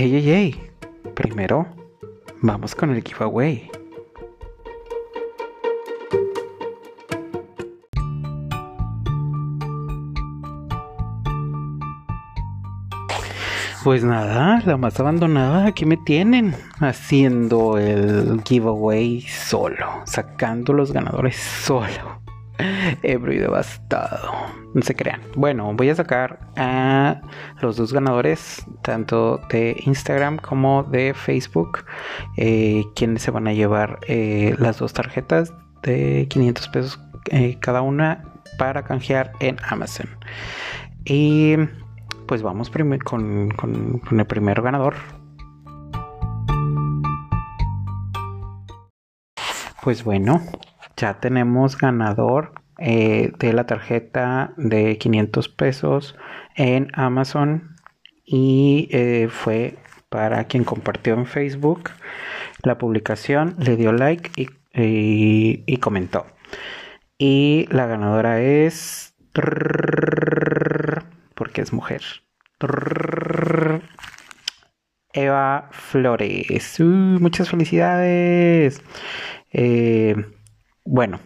Ey, ey, ey. Primero, vamos con el giveaway. Pues nada, la más abandonada, aquí me tienen haciendo el giveaway solo, sacando los ganadores solo. Ebro y devastado. No se crean. Bueno, voy a sacar a los dos ganadores, tanto de Instagram como de Facebook, eh, quienes se van a llevar eh, las dos tarjetas de 500 pesos eh, cada una para canjear en Amazon. Y pues vamos con, el primer ganador. Pues bueno, ya tenemos ganador de la tarjeta de 500 pesos en Amazon y eh, fue para quien compartió en Facebook la publicación, le dio like y, y comentó. Y la ganadora es porque es mujer. Eva Flores. Uh, muchas felicidades. Eh, bueno,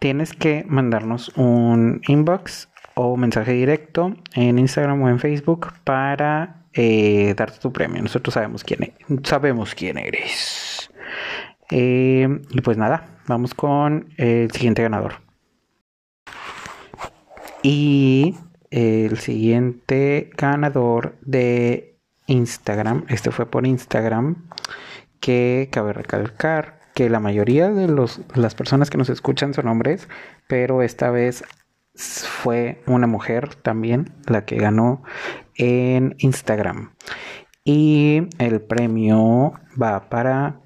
tienes que mandarnos un inbox o mensaje directo en Instagram o en Facebook para eh, darte tu premio. Nosotros sabemos quién, e-, sabemos quién eres. Eh, y pues nada, vamos con el siguiente ganador. Y el siguiente ganador de Instagram, este fue por Instagram, que cabe recalcar que la mayoría de los, las personas que nos escuchan son hombres, pero esta vez fue una mujer también la que ganó en Instagram. Y el premio va para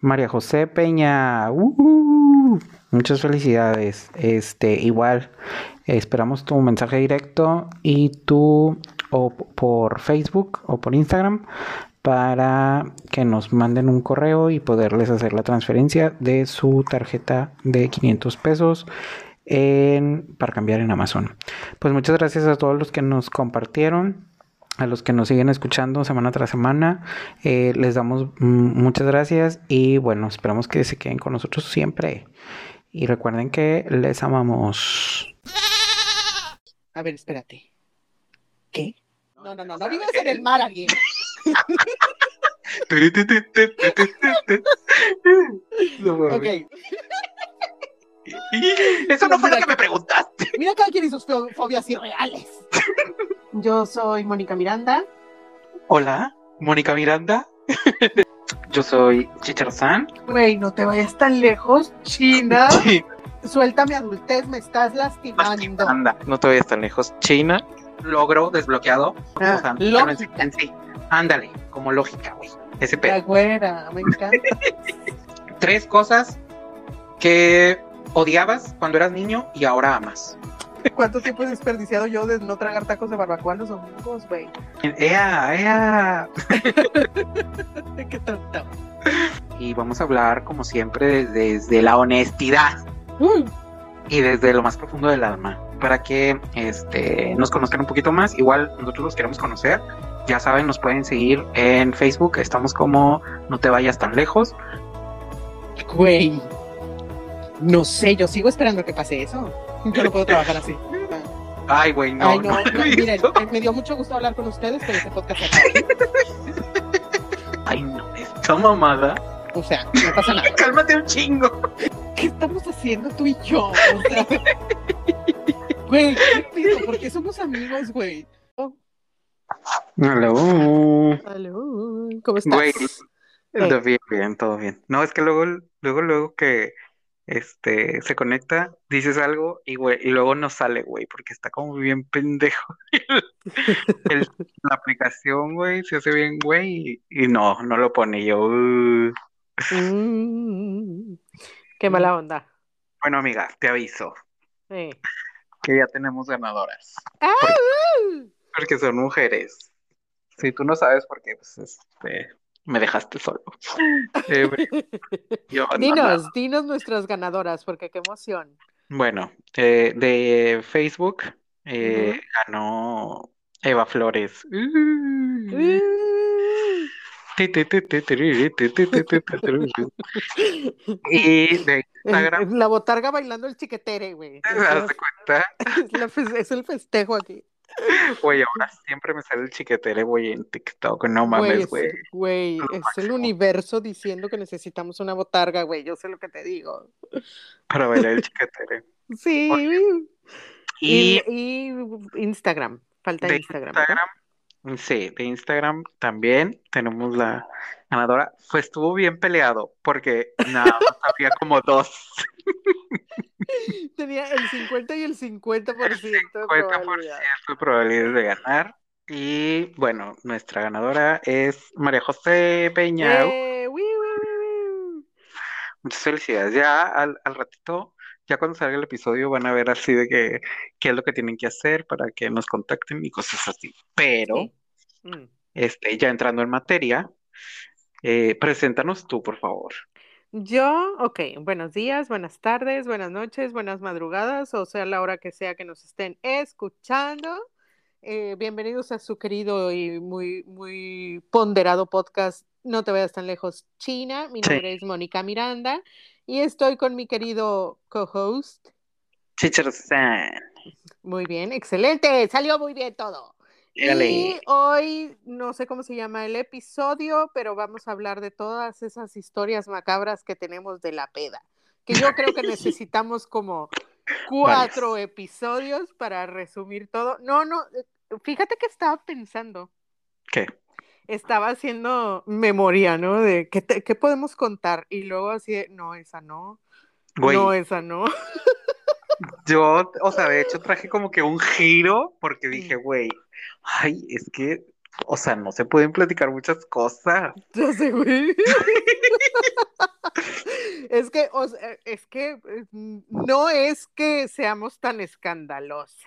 María José Peña. Uh, muchas felicidades. Este, igual, esperamos tu mensaje directo y tú o por Facebook o por Instagram para que nos manden un correo y poderles hacer la transferencia de su tarjeta de 500 pesos para cambiar en Amazon. Pues muchas gracias a todos los que nos compartieron a los que nos siguen escuchando semana tras semana. Eh, les damos muchas gracias y bueno, esperamos que se queden con nosotros siempre. Y recuerden que les amamos. A ver, espérate. ¿Qué? No, no, no, no vivas en el mar, alguien. Ok. Eso no fue lo que me preguntaste. Mira cada quien y sus fobias irreales. Yo soy Mónica Miranda. Hola, Mónica Miranda. Yo soy Chicharzán. Güey, no te vayas tan lejos, China. Sí. Suéltame adultez, me estás lastimando. Anda, no te vayas tan lejos. China, logro desbloqueado. Ah, lógica. Sí, ándale, como lógica, güey. Ese pedo. La güera, me encanta. Tres cosas que odiabas cuando eras niño y ahora amas. ¿Cuánto tiempo he desperdiciado yo de no tragar tacos de barbacoa los domingos, güey? ¡Ea, ea! ¡Qué tonto! Y vamos a hablar, como siempre, desde, la honestidad. Mm. Y desde lo más profundo del alma. Para que este, nos conozcan un poquito más. Igual nosotros los queremos conocer. Ya saben, nos pueden seguir en Facebook. Estamos como No te vayas tan lejos. Güey. No sé, yo sigo esperando que pase eso. Yo no puedo trabajar así. Ay, güey, no. Ay, no, miren, me dio mucho gusto hablar con ustedes, pero este podcast Ay, no, esta mamada. O sea, no pasa nada. Cálmate un chingo. ¿Qué estamos haciendo tú y yo? O sea, güey, ¿qué pido? ¿Por qué somos amigos, güey? Aló. Aló. ¿Cómo estás? Güey, todo bien, bien, todo bien. No, es que luego, luego, luego que este, se conecta, dices algo y, güey, y luego no sale, güey, porque está como bien pendejo. la aplicación, güey, se hace bien, güey, y, no, no lo pone yo. Uh. Mm, qué mala onda. Bueno, amiga, te aviso. Que ya tenemos ganadoras. ¡Ah! Porque, porque son mujeres. Si tú no sabes por qué, pues este, me dejaste solo. Eh, dinos, dinos nuestras ganadoras, porque qué emoción. Bueno, eh, de Facebook eh, ganó Eva Flores. Y de Instagram. La botarga bailando el chiquetere, güey. ¿Te das cuenta? Es, el festejo aquí. Güey, ahora siempre me sale el chiquetere, güey, en TikTok. No mames, güey. Güey, es, el universo diciendo que necesitamos una botarga, güey. Yo sé lo que te digo. Para bailar el chiquetere. Sí. Y, y, Instagram. Falta Instagram. Instagram Sí, de Instagram también tenemos la ganadora. Pues estuvo bien peleado porque nada había como dos. Tenía el 50 y el 50%, el 50 de probabilidad. de probabilidades de ganar. Y bueno, nuestra ganadora es María José Peña. Eh, Muchas felicidades. Ya al, al ratito ya cuando salga el episodio van a ver así de que qué es lo que tienen que hacer para que nos contacten y cosas así. Pero, mm. este, ya entrando en materia, eh, preséntanos tú, por favor. Yo, ok, buenos días, buenas tardes, buenas noches, buenas madrugadas, o sea, la hora que sea que nos estén escuchando. Eh, bienvenidos a su querido y muy, muy ponderado podcast No te vayas tan lejos, China. Mi nombre es Mónica Miranda y estoy con mi querido co-host. Teacher San. Muy bien, excelente, salió muy bien todo. Y hoy no sé cómo se llama el episodio, pero vamos a hablar de todas esas historias macabras que tenemos de la peda. Que yo creo que necesitamos como cuatro episodios para resumir todo. No, no, fíjate que estaba pensando. ¿Qué? Estaba haciendo memoria, ¿no? De qué, qué podemos contar. Y luego así, de, no, esa no. No, esa no. Yo, o sea, de hecho traje como que un giro porque dije, güey, ay, es que, o sea, no se pueden platicar muchas cosas. Ya sé, güey. es que, o sea, es que eh, no es que seamos tan escandalosas.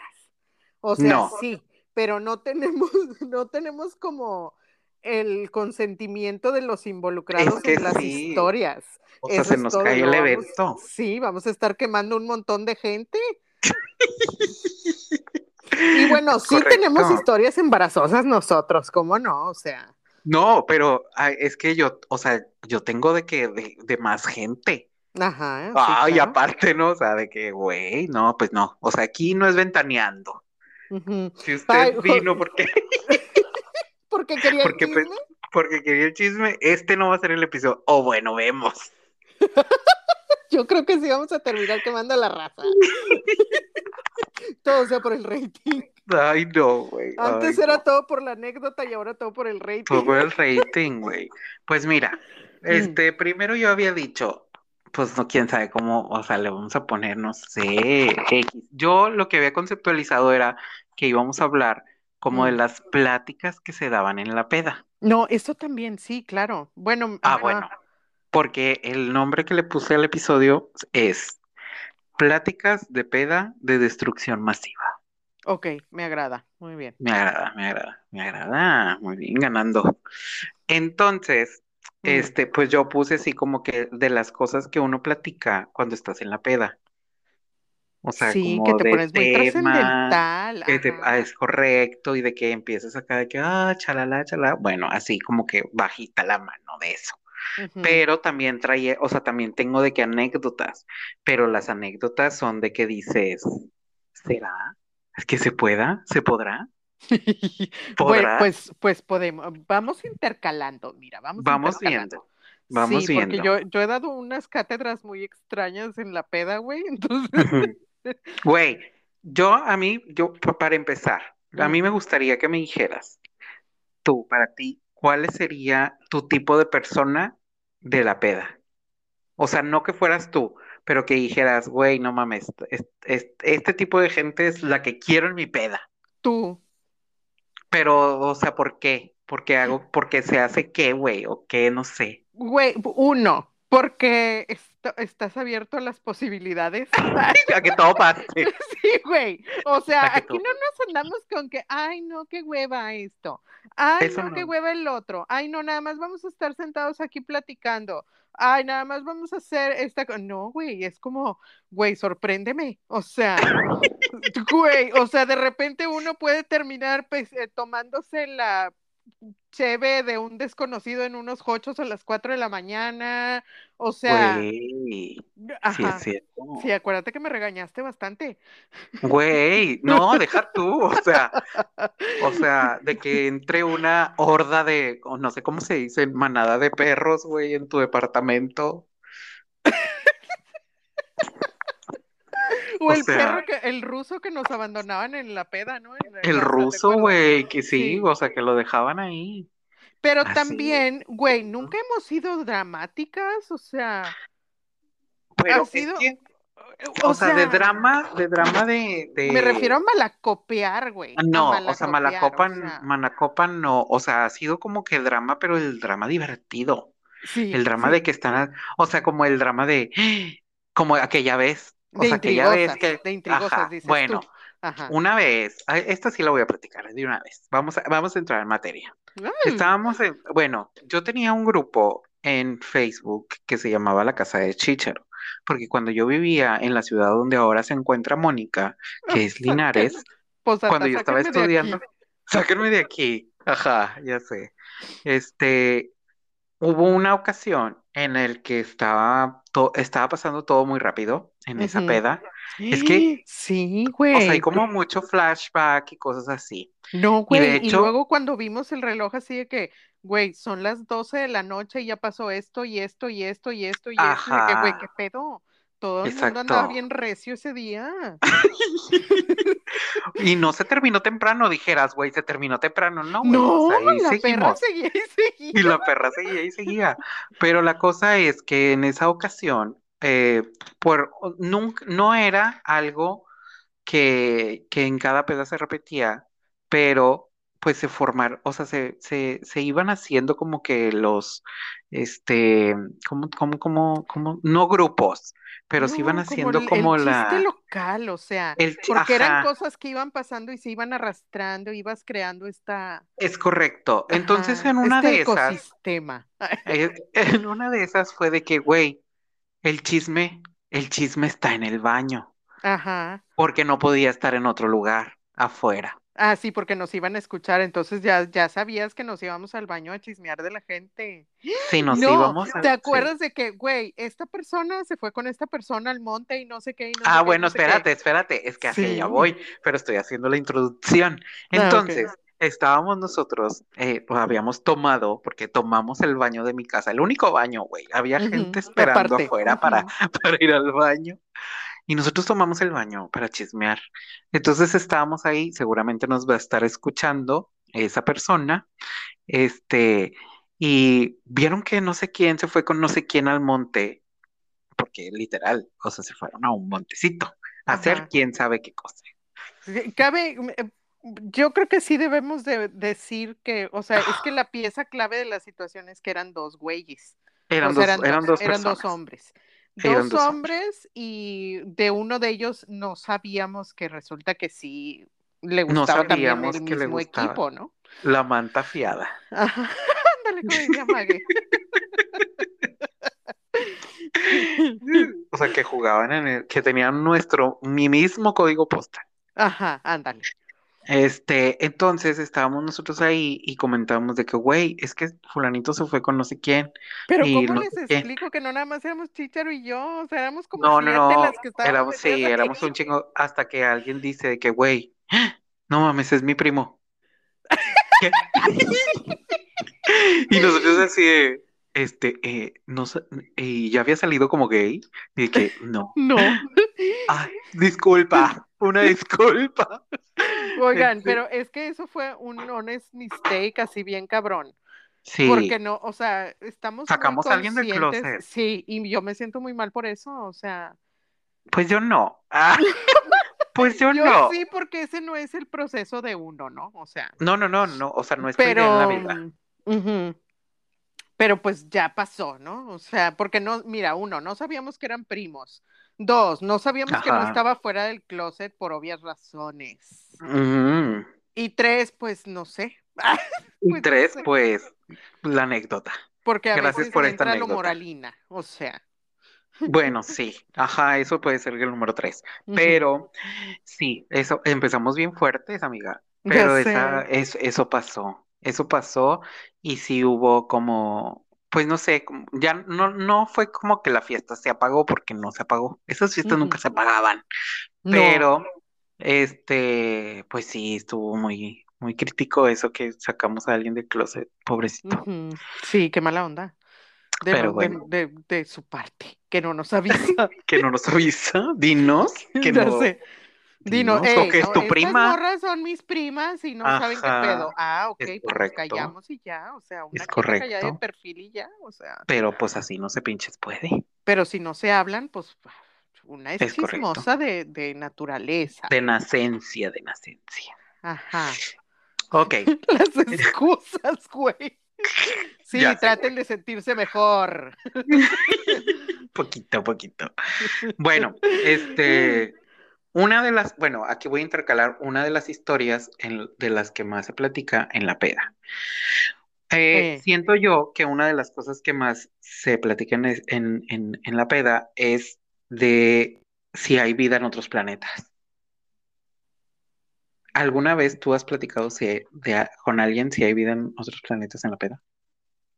O sea, sí, pero no tenemos, no tenemos como el consentimiento de los involucrados en las historias. O sea, se nos cae el evento. Sí, vamos a estar quemando un montón de gente. y bueno, sí tenemos historias embarazosas nosotros, ¿cómo no? O sea. No, pero es que yo, o sea, yo tengo de que, de, más gente. Ajá. Ah, y aparte, ¿no? O sea, de que, güey, no, pues no. O sea, aquí no es ventaneando. Si usted vino porque. Porque quería el pues, chisme. porque quería el chisme. Este no va a ser el episodio. O bueno, vemos. Yo creo que sí vamos a terminar quemando la raza. todo sea por el rating. Ay, no, güey. Antes era todo por la anécdota y ahora todo por el rating. Todo por el rating, güey. Pues mira, mm. este, primero yo había dicho, pues no, quién sabe cómo, o sea, le vamos a poner, no sé, X. Yo lo que había conceptualizado era que íbamos a hablar como de las pláticas que se daban en la peda. No, eso también, sí, claro. Bueno. Ah, bueno. Porque el nombre que le puse al episodio es Pláticas de peda de destrucción masiva. Ok, me agrada, muy bien. Me agrada, me agrada, me agrada, muy bien, ganando. Entonces, mm. este, pues yo puse así como que de las cosas que uno platica cuando estás en la peda. O sea, sí, como que te pones muy trascendental. Ah, es correcto, y de que empiezas acá de que, ah, chalala, chalala. Bueno, así como que bajita la mano de eso. Pero también trae, o sea, también tengo de que anécdotas, pero las anécdotas son de que dices, ¿será? ¿Es que se pueda? ¿Se podrá? ¿Podrá? pues, pues podemos, vamos intercalando, mira, vamos, vamos viendo. Vamos sí, viendo. Porque yo, yo he dado unas cátedras muy extrañas en la peda, güey. Entonces. Güey, yo a mí, yo para empezar, a mí me gustaría que me dijeras, tú, para ti, ¿cuál sería tu tipo de persona de la peda? O sea, no que fueras tú, pero que dijeras, güey, no mames, este, tipo de gente es la que quiero en mi peda. Tú. Pero, o sea, ¿por qué? Porque hago, porque se hace qué, güey, o qué, no sé. Güey, uno, porque estás abierto a las posibilidades. a que todo pase. Sí, güey. O sea, aquí no nos andamos con que, ay, no, qué hueva esto. Ay, no, qué hueva el otro. Ay, no, nada más vamos a estar sentados aquí platicando. Ay, nada más vamos a hacer esta. No, güey, es como, güey, sorpréndeme. O sea, Güey, o sea, de repente uno puede terminar pues, eh, tomándose la cheve de un desconocido en unos hochos a las 4 de la mañana. O sea, Güey, sí ajá. es cierto. Sí, acuérdate que me regañaste bastante. Güey, no, deja tú, o sea, o sea, de que entre una horda de, o no sé cómo se dice, manada de perros, güey, en tu departamento. O O el sea- perro que, el ruso que nos abandonaban en la peda, ¿no? En- El ¿estás de ruso, güey, que sí, Sí. o sea, que lo dejaban ahí. Pero Así. también, güey, nunca hemos sido dramáticas, o sea, Pero Ha es sido- que, o, o sea, de drama, de drama de, de... Me refiero a malacopear, güey. a No, o sea, Malacopan, o sea, Malacopan no, o sea, ha sido como que drama, pero el drama divertido. sí, El drama sí, de que están, o sea, como el drama de, como aquella vez, o de sea, aquella vez intrigosas, que, de intrigosas, ajá, dices bueno, tú. Ajá. una vez, esta sí la voy a platicar de una vez, vamos a, vamos a entrar en materia. Ay, Estábamos en, bueno, yo tenía un grupo en Facebook que se llamaba La Casa de Chícharo, porque cuando yo vivía en la ciudad donde ahora se encuentra Mónica, que es Linares, pues hasta cuando yo estaba sáquenme de estudiando, sáquenme de aquí, ajá, ya sé. Este, hubo una ocasión en el que estaba, to- estaba pasando todo muy rápido en esa peda. Es que, Sí, o sea, hay güey. como mucho flashback y cosas así. No, Y de güey. Y hecho, luego cuando vimos el reloj así de que, güey, son las 12 de la noche y ya pasó esto y esto y esto y esto y esto. Y de que, güey, ¿qué pedo? Todo el mundo andaba bien recio ese día. Y no se terminó temprano, dijeras, güey, se terminó temprano. No, güey, No, la perra seguía y Y seguía. la perra seguía y seguía. Pero la cosa es que en esa ocasión, eh, por, nunca, no era algo que, que en cada peda se repetía, pero pues se formaron, o sea, se, se, se iban haciendo como que los, este, como, como, como, como, no grupos, pero se iban como haciendo el, el como chiste la, local, o sea, el, porque eran cosas que iban pasando y se iban arrastrando, ibas creando esta, es correcto. Entonces ajá, en una este de esas, ecosistema. eh, en una de esas fue de que, güey, el chisme, el chisme está en el baño, Ajá. porque no podía estar en otro lugar, afuera. Ah, sí, porque nos iban a escuchar, entonces ya, ya sabías que nos íbamos al baño a chismear de la gente. Si nos No, íbamos a... ¿te sí. acuerdas de que, güey, esta persona se fue con esta persona al monte y no sé qué y no Ah, sé qué bueno, no espérate, espérate, es que hacia allá Sí. voy, pero estoy haciendo la introducción. Ah, ok. Estábamos nosotros, eh, pues, habíamos tomado, porque tomamos el baño de mi casa, el único baño, güey. Había gente Ujú, esperando aparte. afuera para, ujú. para ir al baño. Y nosotros tomamos el baño para chismear. Entonces estábamos ahí, seguramente nos va a estar escuchando esa persona, este, y vieron que no sé quién se fue con no sé quién al monte, porque literal, o sea, se fueron a un montecito a hacer Ajá. quién sabe qué cosa. Cabe, eh, yo creo que sí debemos de decir que, o sea, es que la pieza clave de la situación es que eran dos güeyes. Eran O sea, dos, eran eran dos, eran dos hombres. Eran Dos dos hombres. hombres y de uno de ellos no sabíamos que resulta que sí le No gustaba también sabíamos el que mismo equipo, ¿no? la manta fiada. Ajá. Ándale, como decía Mague. O sea, que jugaban en el, que tenían nuestro, mi mismo código postal. Ajá, ándale. Este, entonces estábamos nosotros ahí y comentábamos de que, güey, es que fulanito se fue con no sé quién Pero y ¿cómo no les explico que no nada más éramos Chicharo y yo? O sea, éramos como No, no, no, las que estábamos éramos, sí, éramos un chingo, hasta que alguien dice de que, güey, no mames, es mi primo. Y nosotros así de, este, eh, no sé, y ya había salido como gay, y que, no, No. ay, disculpa, una disculpa. Oigan, pero es que eso fue un honest mistake así bien cabrón. sí, Porque no, o sea, estamos muy sacamos a alguien del closet. Sí, y yo me siento muy mal por eso, o sea, Pues yo no. Ah, pues yo yo no. sí, porque ese no es el proceso de uno, ¿no? O sea, No, no, no, no, o sea, no es idea en la pero, vida. pero pues ya pasó, ¿no? O sea, porque no, mira, uno, no sabíamos que eran primos. Dos, no sabíamos que no estaba fuera del closet por obvias razones. Mm. Y tres, pues no sé. Y Pues no tres, sé. pues, la anécdota. Porque a Gracias veces por esta entra lo anécdota. moralina, o sea. Bueno, sí, ajá, eso puede ser el número tres. Pero sí, eso, empezamos bien fuertes, amiga. Pero esa, es, eso pasó, eso pasó y sí hubo como, pues no sé, ya no, no fue como que la fiesta se apagó porque no se apagó. Esas fiestas nunca se apagaban. Pero, este, pues sí, estuvo muy, muy crítico eso que sacamos a alguien del closet, pobrecito. Sí, qué mala onda. De, Pero bueno. de, su parte, que no nos avisa. que no nos avisa, dinos. Que no, sé. Dinos, o que es tu prima. morras son mis primas y no saben qué pedo. Ah, ok, pues callamos y ya, o sea, una es correcto. de perfil y ya, o sea. Pero pues así no se pinches puede. Pero si no se hablan, pues una es, chismosa de, de, naturaleza. De nacencia, de nacencia. Ajá. Ok. Las excusas, güey. Sí, traten de sentirse mejor. poquito, poquito. Bueno, este, una de las, bueno, aquí voy a intercalar una de las historias de las que más se platica en la peda. Eh, siento yo que una de las cosas que más se platica en, en la peda es de si hay vida en otros planetas. ¿Alguna vez tú has platicado si con alguien si hay vida en otros planetas en la peda?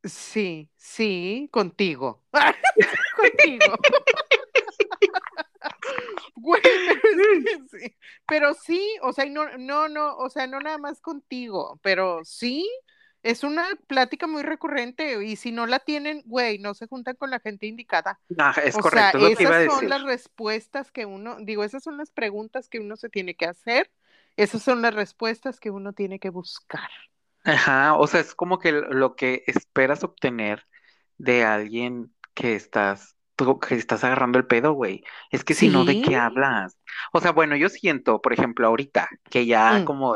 Sí, sí, contigo. contigo. Güey, pero sí. Pero sí, o sea, no, no, no, o sea, no nada más contigo, pero sí, es una plática muy recurrente y si no la tienen, güey, no se juntan con la gente indicada. Ah, es correcto. Sea, esas son las respuestas que uno, digo, esas son las preguntas que uno se tiene que hacer esas son las respuestas que uno tiene que buscar. Ajá, o sea, es como que lo que esperas obtener de alguien que estás, que estás agarrando el pedo, güey. Es que si no, ¿de qué hablas? O sea, bueno, yo siento, por ejemplo, ahorita, que ya mm. como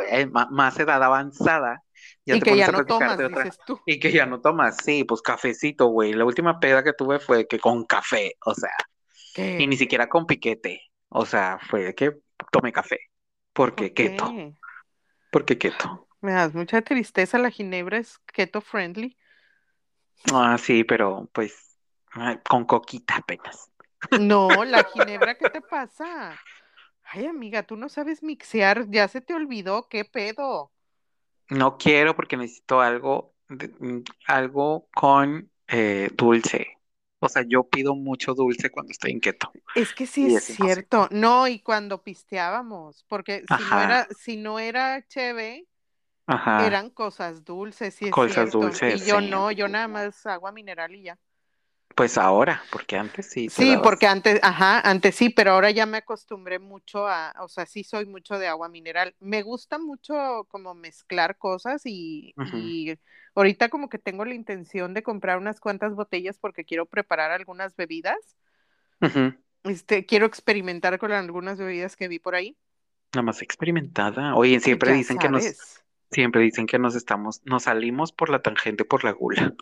más edad avanzada, ya y que ya no tomas, dices tú. Y que ya no tomas, sí, pues cafecito, güey. La última peda que tuve fue que con café, o sea, y ni siquiera con piquete, o sea, fue que tomé café. Porque keto. Porque keto. Me das mucha tristeza, la ginebra es keto friendly. Ah, sí, pero pues con coquita apenas. No, la ginebra, ¿qué te pasa? Ay, amiga, tú no sabes mixear, ya se te olvidó, ¿qué pedo? No quiero porque necesito algo, mm, algo con eh, dulce. O sea, yo pido mucho dulce cuando estoy inquieto. Es que sí es, cierto. No, y cuando pisteábamos, porque si no era, si no era chévere, eran cosas dulces, sí es cosas dulces. Y yo no, yo nada más agua mineral y ya. Pues ahora, porque antes sí. Sí, porque antes, ajá, antes sí, pero ahora ya me acostumbré mucho a, o sea, sí soy mucho de agua mineral. Me gusta mucho como mezclar cosas y, y ahorita como que tengo la intención de comprar unas cuantas botellas porque quiero preparar algunas bebidas. Este, quiero experimentar con algunas bebidas que vi por ahí. Nada más experimentada. Oye, siempre dicen que nos, siempre dicen que nos estamos, nos salimos por la tangente por la gula.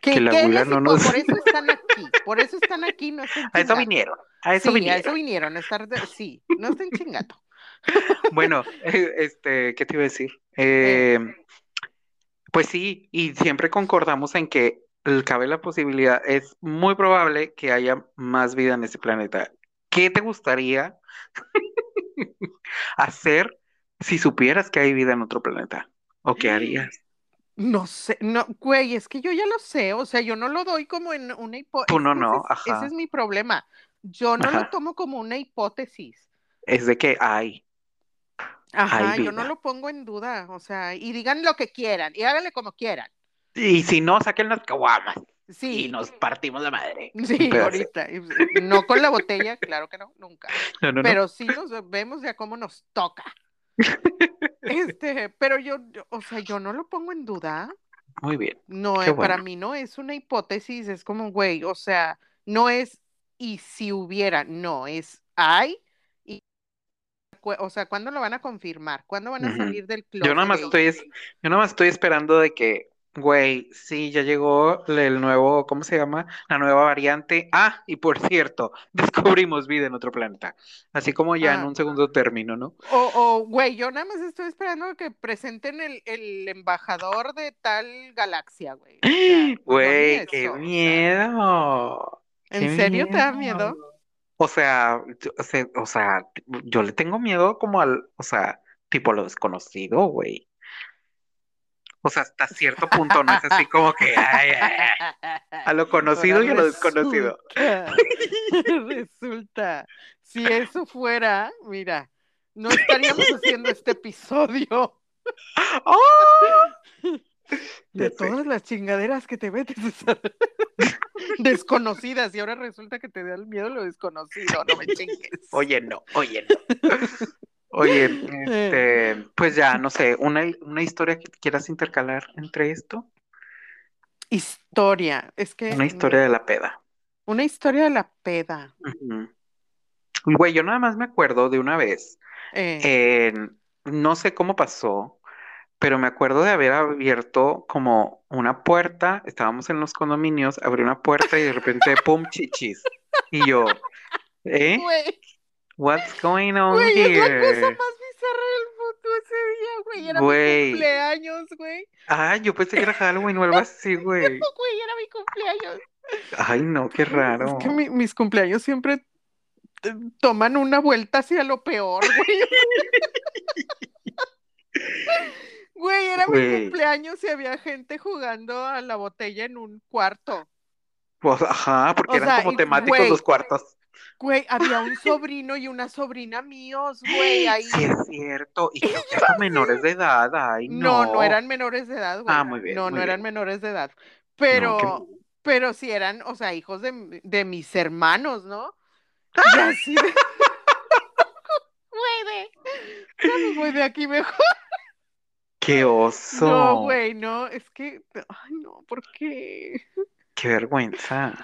Que, la no nos... Por eso están aquí, por eso están aquí, no A eso vinieron, a eso vinieron. a eso vinieron, a estar sí, no estén chingando. bueno, eh, este, ¿qué te iba a decir? Eh, pues sí, y siempre concordamos en que cabe la posibilidad, es muy probable que haya más vida en ese planeta. ¿Qué te gustaría hacer si supieras que hay vida en otro planeta? ¿O qué harías? No sé, no, güey, es que yo ya lo sé, o sea, yo no lo doy como en una hipótesis. Tú no, no, ajá. Ese es mi problema. Yo no lo tomo como una hipótesis. Es de que hay. Ajá, yo no lo pongo en duda, o sea, y digan lo que quieran, y háganle como quieran. Y si no, saquen las caguamas. Sí. Y nos partimos la madre. Sí, ahorita. No con la botella, claro que no, nunca. Pero sí nos vemos ya cómo nos toca. Este, pero yo, o sea, yo no lo pongo en duda. Muy bien. No, eh, para mí no es una hipótesis, es como, güey, o sea, no es y si hubiera, no, es hay y, o sea, ¿cuándo lo van a confirmar? ¿Cuándo van a salir del club? Yo nada más estoy, yo nada más estoy esperando de que Güey, sí, ya llegó el nuevo, ¿cómo se llama? La nueva variante. Ah, y por cierto, descubrimos vida en otro planeta. Así como ya en ah. un segundo término, ¿no? O, o, güey, yo nada más estoy esperando que presenten el, el embajador de tal galaxia, güey. Güey, qué miedo. ¿En serio te da miedo? O sea, o sea, yo le tengo miedo como al, o sea, tipo lo desconocido, güey. O sea, hasta cierto punto no es así como que a lo conocido y a lo desconocido. Resulta, si eso fuera, mira, no estaríamos haciendo este episodio. ¡Oh! De todas las chingaderas que te metes desconocidas y ahora resulta que te da el miedo lo desconocido, no me chingues. Oye, no, oye, no. Oye, este, pues ya, no sé, una, una historia que quieras intercalar entre esto. Historia, es que. Una historia de la peda. Una historia de la peda. Güey, yo nada más me acuerdo de una vez. Eh. no sé cómo pasó, pero me acuerdo de haber abierto como una puerta. Estábamos en los condominios, abrí una puerta y de repente, pum, chichis. Y yo, ¿eh? What's going on güey, here? Es la cosa más bizarra del mundo ese día, güey. Era mi cumpleaños, güey. Ah, yo pensé que era Halloween o algo así, güey. No, güey, era mi cumpleaños. Ay, no, qué raro. Es que mis cumpleaños siempre toman una vuelta hacia lo peor, güey. Güey, era mi cumpleaños y había gente jugando a la botella en un cuarto. Pues, ajá, porque eran como temáticos los cuartos. Güey, había un sobrino y una sobrina míos, güey, ahí. Sí, es cierto. Y que eran menores de edad, ay, no. No, no eran menores de edad, güey. Ah, muy bien. No, no eran menores de edad. Pero, pero sí eran, o sea, hijos de, de mis hermanos, ¿no? Y así de. Güey, voy de aquí mejor. ¡Qué oso! No, güey, no, es que. Ay, no, ¿por qué? ¡Qué vergüenza!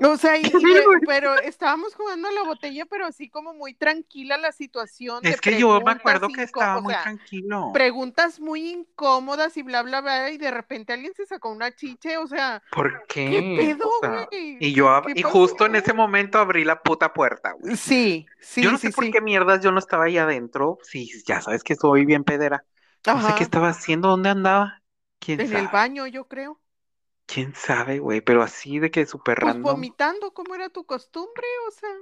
O sea, pero estábamos jugando a la botella, pero así como muy tranquila la situación. Es que yo me acuerdo que estaba muy tranquilo. Preguntas muy incómodas y bla, bla, bla, y de repente alguien se sacó una chiche, o sea. ¿Por qué? ¿Qué pedo, güey? y yo, y justo en ese momento abrí la puta puerta, güey. Sí, sí. Yo no sé por qué mierdas yo no estaba ahí adentro. Sí, ya sabes que soy bien pedera. No sé qué estaba haciendo, dónde andaba. ¿Quién en el baño, yo creo. ¿Quién sabe, güey? Pero así de que súper pues random. vomitando, como era tu costumbre, o sea.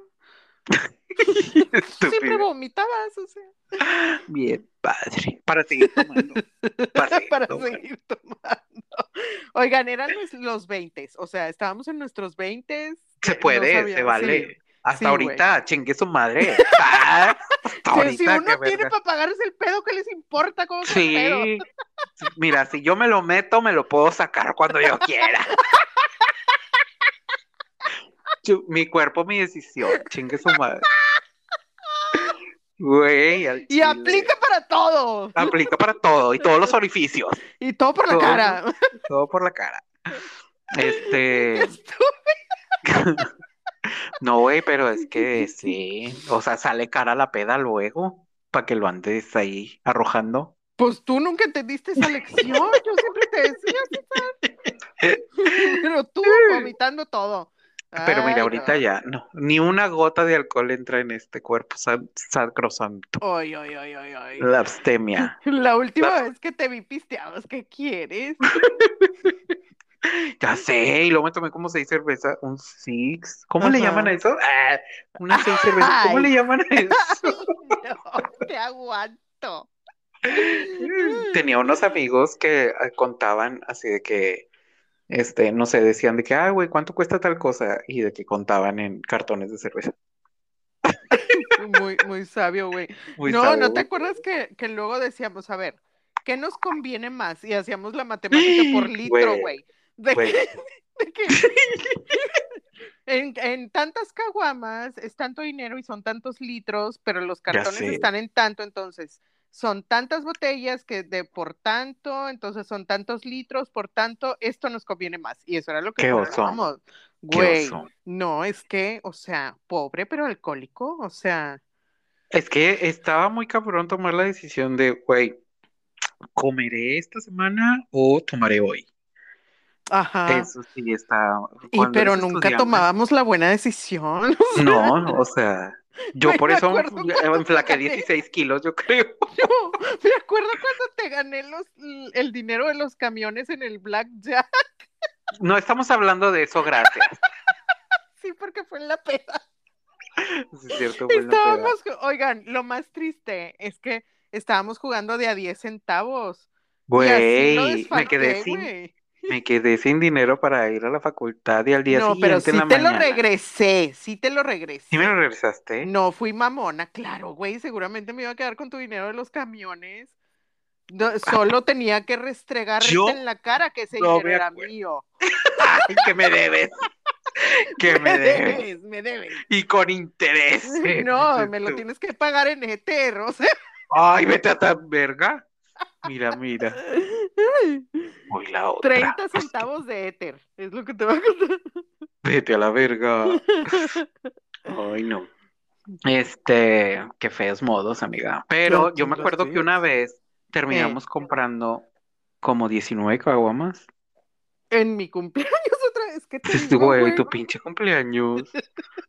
Siempre vomitabas, o sea. Bien, padre. Para seguir tomando. Para seguir, tomando. Oigan, eran los 20, o sea, estábamos en nuestros 20. Se puede, se vale. Hasta ahorita, chingue su madre. Ah, si uno tiene para pagarse el pedo, ¿qué les importa cómo sí. el pedo? Mira, si yo me lo meto, me lo puedo sacar cuando yo quiera. mi cuerpo, mi decisión. Chingue su madre. Güey, y aplica para todo. Aplica para todo y todos los orificios. Y todo por la cara. Todo por la cara. Este. No, güey, pero es que sí. O sea, sale cara la peda luego para que lo andes ahí arrojando. Pues tú nunca entendiste esa lección. Yo siempre te decía, Pero tú vomitando todo. Pero mira, ahorita ya, no, ni una gota de alcohol entra en este cuerpo sacrosanto. Ay, ay, ay, ay, ay. La abstemia. La última vez que te vi pisteabas, ¿qué quieres? Ya sé, y luego me tomé como seis cervezas, un six. ¿Cómo le llaman a eso? Ah, una seis cervezas. ¿Cómo le llaman a eso? no, te aguanto. Tenía unos amigos que ah, contaban así de que, este, no sé, decían de que, ah, güey, ¿cuánto cuesta tal cosa? Y de que contaban en cartones de cerveza. Muy, muy sabio, güey. No, ¿no te acuerdas que, que luego decíamos, a ver, ¿qué nos conviene más? Y hacíamos la matemática por litro, güey. De, que, en, tantas caguamas es tanto dinero y son tantos litros, pero los cartones están en tanto, entonces son tantas botellas que de por tanto, entonces son tantos litros, por tanto, esto nos conviene más. Y eso era lo que pensábamos. Güey, no, es que, o sea, pobre pero alcohólico, o sea. Es que estaba muy cabrón tomar la decisión de, güey, ¿comeré esta semana o tomaré hoy? Ajá. Eso sí está. Y pero nunca tomábamos la buena decisión. No, o sea, yo por eso enflaqué 16 kilos, yo creo. Yo me acuerdo cuando te gané los, el dinero de los camiones en el Blackjack. No estamos hablando de eso, gracias. sí, porque fue en la peda. Sí, es cierto, fue en la peda. Estábamos, oigan, lo más triste es que estábamos jugando de a 10 centavos. Güey, me quedé sin. Me quedé sin dinero para ir a la facultad y al día No, pero siguiente sí en la te lo regresé, sí te lo regresé. ¿Sí me lo regresaste? No fui mamona, claro, güey, seguramente me iba a quedar con tu dinero de los camiones. No, solo tenía que restregarte Yo en la cara que ese no dinero me era mío. Ay, que me debes. Que me debes. me debes. Y con interés. No, me lo tienes que pagar en o sea. Ay, vete a tan verga. Mira, mira. Uy, la otra. 30 centavos de Ether, es lo que te va a costar. Vete a la verga. Ay, no. Este, qué feos modos, amiga. Pero yo me acuerdo que una vez terminamos comprando como 19 caguamas. En mi cumpleaños vez, ¿qué te digo, güey, güey? tu pinche cumpleaños.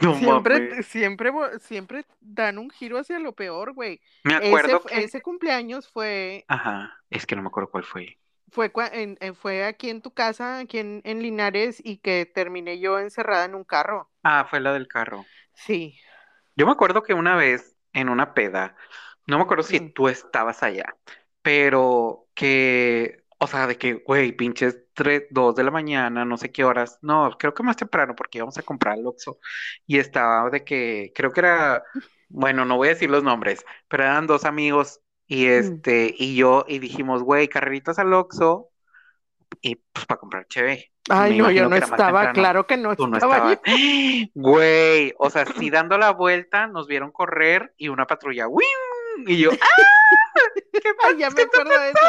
No Siempre, mames. siempre, siempre dan un giro hacia lo peor, güey. Me acuerdo que. ese cumpleaños fue, Ajá, es que no me acuerdo cuál fue. fue, en- en- fue aquí en tu casa, aquí en, en Linares, y que terminé yo encerrada en un carro. Ah, fue la del carro. Sí. Yo me acuerdo que una vez en una peda, no me acuerdo si Mm. tú estabas allá, pero que, o sea, de que, güey, pinches 3, 2 de la mañana, no sé qué horas, no, creo que más temprano porque íbamos a comprar al Oxxo y estaba de que, creo que era, bueno, no voy a decir los nombres, pero eran dos amigos y este, y yo, y dijimos, güey, carreritas al Oxxo y pues para comprar cheve. Ay, Me no, yo no estaba, claro que no Tú no estaba. Güey, o sea, sí dando la vuelta, nos vieron correr y una patrulla, ¡wium! Y yo, ¡ah! ¿Qué Ay, ya me acuerdo de eso.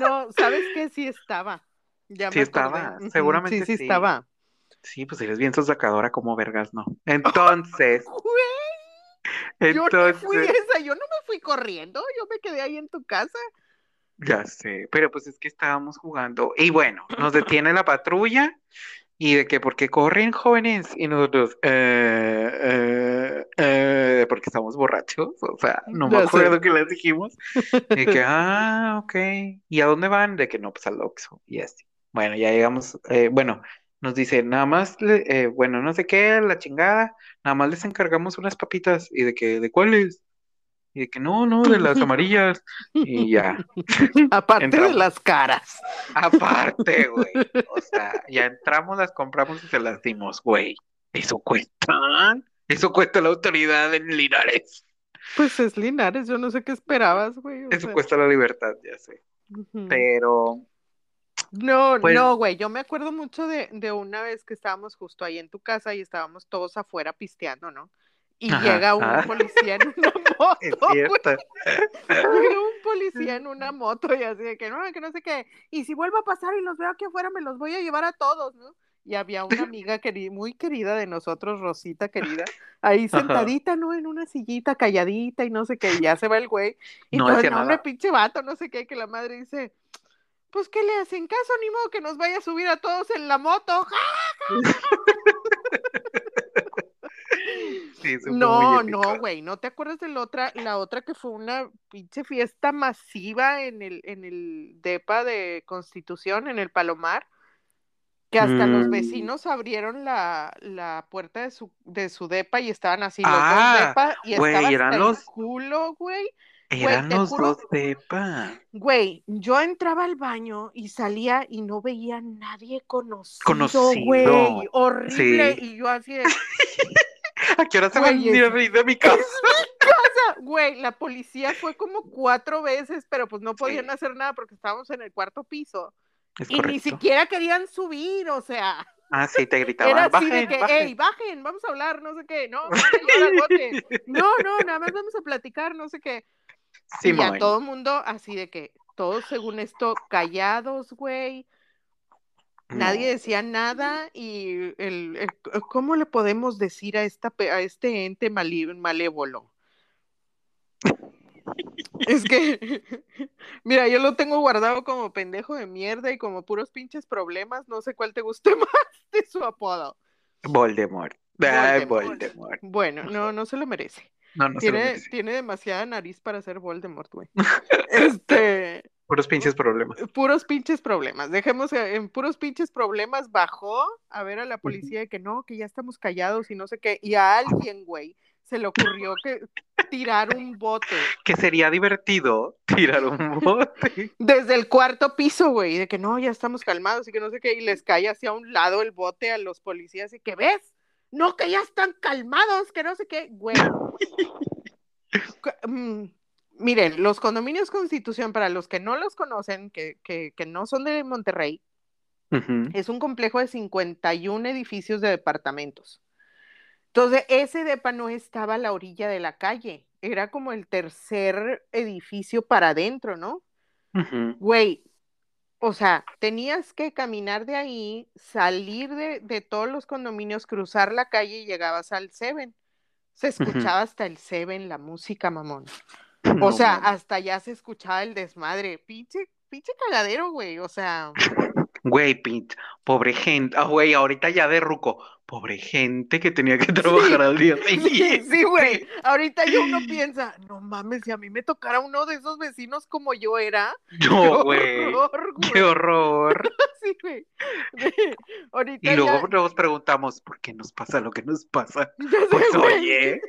No, ¿sabes qué? Sí estaba. Ya Sí me estaba, seguramente Sí, sí sí. estaba. Sí, pues eres bien sacadora como vergas, ¿no? Entonces, Güey, yo no fui entonces, esa, yo no me fui corriendo, yo me quedé ahí en tu casa. ya sé, pero pues es que estábamos jugando y bueno, nos detiene la patrulla y de que porque corren jóvenes y nosotros, eh, eh, eh, porque estamos borrachos, o sea, no me acuerdo que les dijimos, y que, ah, ok, ¿y a dónde van? De que no, pues al Oxxo, y así. Bueno, ya llegamos, eh, bueno, nos dice, nada más, le- eh, bueno, no sé qué, la chingada, nada más les encargamos unas papitas, y de que, ¿de cuáles? Y de que, no, no, de las amarillas, y ya. Aparte Entramos. de las caras. Aparte, güey. O sea, ya entramos, las compramos y se las dimos, güey. ¿Eso cuesta? Eso cuesta la autoridad en Linares. Pues es Linares, yo no sé qué esperabas, güey. Eso sea, cuesta la libertad, ya sé. Pero, No, Pues- no, güey, yo me acuerdo mucho de, de una vez que estábamos justo ahí en tu casa y estábamos todos afuera pisteando, ¿no? Y Ajá, llega un ah. policía en una moto, cierto. Llega un policía en una moto y así de que no, que no sé qué. Y si vuelvo a pasar y los veo aquí afuera, me los voy a llevar a todos, ¿no? Y había una amiga muy querida de nosotros, Rosita querida, ahí Ajá. sentadita, ¿no? En una sillita, calladita y no sé qué. Y ya se va el güey. Y No todo, no, hombre, pinche vato, no sé qué, que la madre dice, pues, ¿qué le hacen caso? Ni modo que nos vaya a subir a todos en la moto. ¡Ja! Sí, No, no, güey, ¿no te acuerdas de la otra, la otra que fue una pinche fiesta masiva en el, en el DEPA de Constitución, en el Palomar? Que hasta los Mm. vecinos abrieron la, la puerta de su, de su DEPA y estaban así los Ah, dos DEPA y güey, estaba eran hasta el culo, güey. Eran los juro- dos depa. Güey, yo entraba al baño y salía y no veía a nadie conocido, Conocido. güey, horrible. Sí. Y yo así de, ¿A qué hora se van a Güey, ir es- a ir de mi casa? güey, la policía fue como cuatro veces, pero pues no podían Sí. hacer nada porque estábamos en el cuarto piso. Es Y ni correcto. siquiera querían subir, o sea, Ah, sí, te gritaban, era así de bajen, que, bajen. hey, bajen, vamos a hablar, no sé qué, no, a no, no, nada más vamos a platicar, no sé qué. y ya Simón. todo el mundo así de que, todos según esto, callados, güey. Nadie decía nada y el, el- ¿cómo le podemos decir a esta a este ente malévolo? Es que, mira, yo lo tengo guardado como pendejo de mierda y como puros pinches problemas, no sé cuál te guste más de su apodo. Voldemort. Ay, Voldemort. Voldemort. Bueno, no, no se lo merece. No, no se lo Tiene, merece. tiene demasiada nariz para ser Voldemort, güey. Este, Puros pinches problemas. Puros pinches problemas. Dejemos eh, en puros pinches problemas. Bajó a ver a la policía de que no, que ya estamos callados y no sé qué. Y a alguien, güey, se le ocurrió que tirar un bote. Que sería divertido tirar un bote. Desde el cuarto piso, güey, de que no, ya estamos calmados y que no sé qué. Y les cae hacia un lado el bote a los policías y que ves. No, que ya están calmados, que no sé qué, güey. Mm, miren, los condominios Constitución, para los que no los conocen, que, que, que no son de Monterrey, es un complejo de 51 edificios de departamentos. Entonces, ese depa no estaba a la orilla de la calle, era como el tercer edificio para adentro, ¿no? Güey, o sea, tenías que caminar de ahí, salir de, de, todos los condominios, cruzar la calle y llegabas al Seven. Se escuchaba hasta el Seven, la música, mamón. O sea, hasta ya se escuchaba el desmadre. Pinche, pinche cagadero, güey. O sea. Güey, pinche, pobre gente. Ah, güey, ahorita ya de ruco pobre gente que tenía que trabajar al día siguiente. Sí, güey. Ahorita ya uno piensa, no mames, si a mí me tocara uno de esos vecinos como yo era. No, güey. Qué horror. sí, güey. Ahorita y luego nos preguntamos, ¿por qué nos pasa lo que nos pasa? pues oye.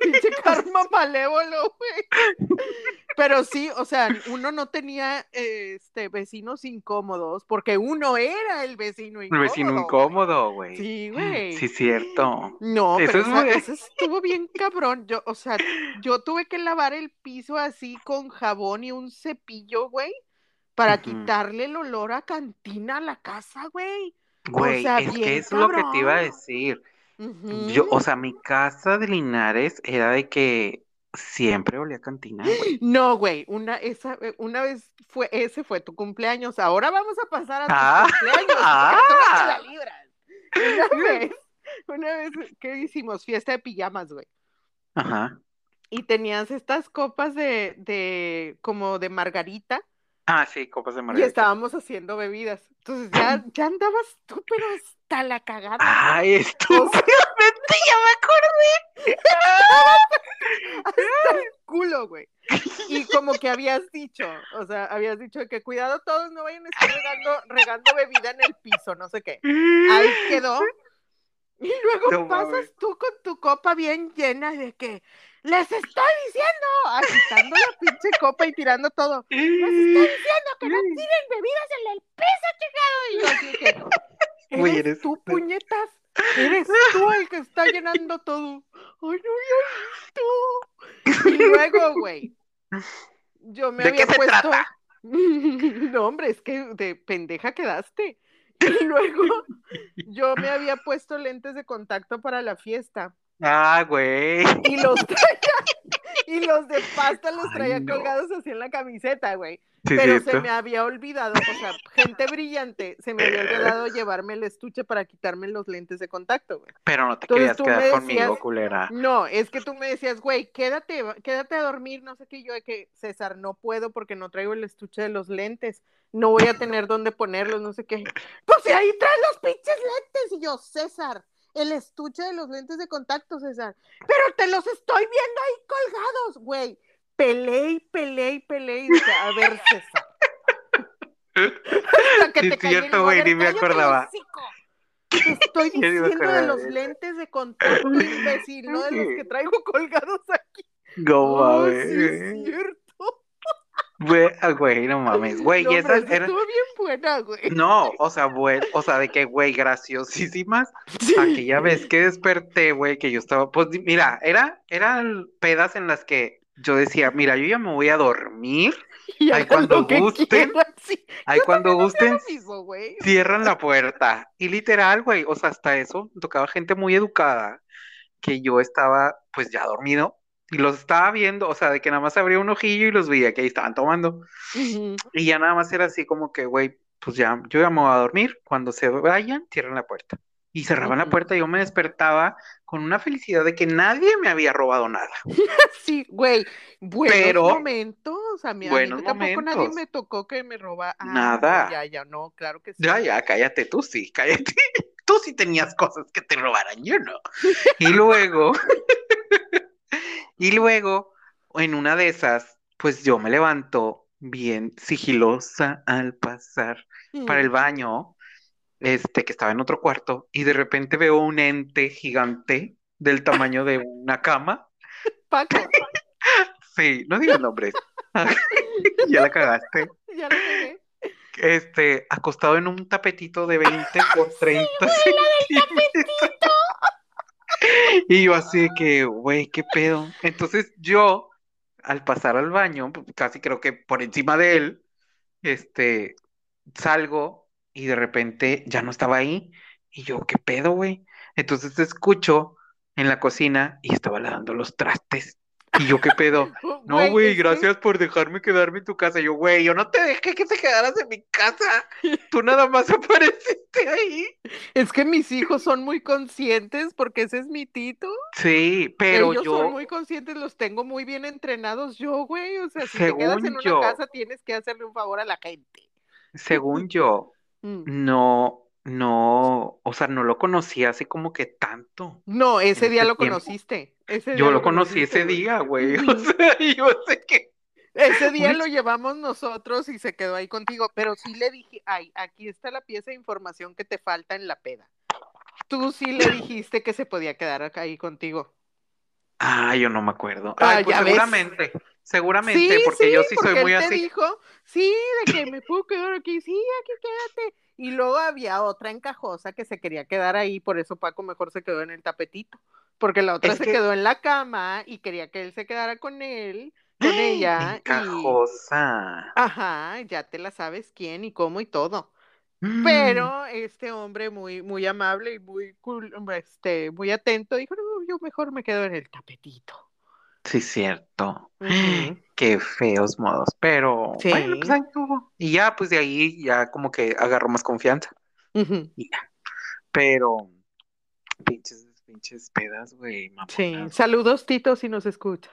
Pinche karma malévolo, güey. Pero sí, o sea, uno no tenía este vecinos incómodos, porque uno era el vecino incómodo. El vecino incómodo, güey. Sí, güey. Sí, cierto. No, eso pero eso estuvo bien cabrón. Yo, o sea, yo tuve que lavar el piso así con jabón y un cepillo, güey, para quitarle el olor a cantina a la casa, güey. Güey, o sea, es que es lo que te iba a decir. Yo, o sea, mi casa de Linares era de que siempre olía a cantina, güey. No, güey, una, esa, eh, una vez fue, ese fue tu cumpleaños. Ahora vamos a pasar a tu ah, cumpleaños. Ah, la libras. Una vez, una vez que hicimos fiesta de pijamas, güey. Ajá. Y tenías estas copas de, de, como de margarita. Ah, sí, copas de margarita. Y estábamos haciendo bebidas. Entonces ya, ya andabas tú, pero hasta la cagada. Ay, esto. ya me acordé. hasta el culo, güey. Y como que habías dicho, o sea, habías dicho que cuidado todos no vayan a estar regando, regando bebida en el piso, no sé qué. Ahí quedó. Y luego pasas tú con tu copa bien llena de que les estoy diciendo, agitando la pinche copa y tirando todo. Les estoy diciendo que no tiren bebidas en el piso, chingado. Y yo así que, ¿eres, tú, puñetas? Eres tú el que está llenando todo. Ay, no visto. Y luego, güey, yo me había puesto. no, hombre, es que de pendeja quedaste. Y luego yo me había puesto lentes de contacto para la fiesta. Ah, güey. Y los traía, y los de pasta los traía colgados así en la camiseta, güey. Pero se me había olvidado, o sea, gente brillante, se me había olvidado llevarme el estuche para quitarme los lentes de contacto, güey. Pero no te querías quedar conmigo, culera. No, es que tú me decías, güey, quédate, quédate a dormir, no sé qué, yo de que, César, no puedo porque no traigo el estuche de los lentes, no voy a tener dónde ponerlos, no sé qué. Pues ahí traes los pinches lentes, y yo, César, el estuche de los lentes de contacto, César. Pero te los estoy viendo ahí colgados, güey. Peleé y peleé y peleé. a ver, César. Hasta que sí, te cierto, güey, ni me acordaba. Te estoy diciendo de los lentes de contacto, imbécil, no de los que traigo colgados aquí. Oh, sí es cierto. Güey, ah, güey, no mames, güey, no, esa era... estuvo bien buena, güey. No, o sea, güey, o sea, de que, güey, graciosísimas. Sí. Aquella vez que desperté, güey, que yo estaba, pues, mira, era, eran pedas en las que yo decía, mira, yo ya me voy a dormir. Y ahí cuando gusten, sí. ahí cuando gusten, mismo, cierran la puerta. Y literal, güey, o sea, hasta eso, tocaba gente muy educada, que yo estaba, pues, ya dormido y los estaba viendo, o sea, de que nada más abría un ojillo y los veía que ahí estaban tomando. Y ya nada más era así como que, güey, pues ya, yo ya me voy a dormir. Cuando se vayan, cierran la puerta. Y cerraban la puerta y yo me despertaba con una felicidad de que nadie me había robado nada. sí, güey, buenos momentos. A mí, buenos a mí tampoco nadie me tocó que me roba. Ah, nada. Ya, ya, no, claro que sí. Ya, ya, cállate, tú sí, cállate. tú sí tenías cosas que te robaran, yo no. y luego... Y luego, en una de esas, pues yo me levanto bien sigilosa al pasar para el Mm. baño, este, que estaba en otro cuarto, y de repente veo un ente gigante del tamaño de una cama. Paco, Sí, no digas nombres. Ya la cagaste. ya lo pegué. Este, acostado en un tapetito de 20 por 30 centímetros. Y yo así de que, güey, qué pedo. Entonces yo, al pasar al baño, pues, casi creo que por encima de él, este, salgo y de repente ya no estaba ahí. Y yo, ¿qué pedo, güey? Entonces escucho en la cocina y estaba lavando los trastes. Y yo, ¿qué pedo? No, Güey, gracias por dejarme quedarme en tu casa. Yo, güey, yo no te dejé que te quedaras en mi casa. Tú nada más apareciste ahí. Es que mis hijos son muy conscientes porque ese es mi tito. Sí, pero Ellos yo, son muy conscientes, los tengo muy bien entrenados yo, güey. O sea, si te quedas en una yo. casa, tienes que hacerle un favor a la gente. según yo, Mm. no, no, o sea, no lo conocí así como que tanto. No, ese día ese lo tiempo. conociste. Ese Yo lo conocí ese güey. día, güey. O sea, yo sé que. Ese día Uy. lo llevamos nosotros y se quedó ahí contigo, pero sí le dije, ay, aquí está la pieza de información que te falta en la peda. Tú sí le dijiste que se podía quedar ahí contigo. Ah, yo no me acuerdo. Ah, Ay, pues ya ves. seguramente, seguramente, porque yo sí soy porque muy él te así. dijo, sí, de que me puedo quedar aquí, sí, aquí quédate. Y luego había otra encajosa que se quería quedar ahí, por eso Paco mejor se quedó en el tapetito, porque la otra Es se que- quedó en la cama y quería que él se quedara con él, con ella, y Encajosa. ajá, ya te la sabes quién y cómo y todo. Mm. Pero este hombre muy, muy amable y muy cool, este, muy atento, dijo, no, yo mejor me quedo en el tapetito. Sí, cierto. Qué feos modos, pero Sí. bueno, pues ahí. Y ya, pues de ahí ya como que agarró más confianza. Ujú. Y ya. Pero, pinches, pinches pedas, güey, Sí, saludos Tito si nos escuchas.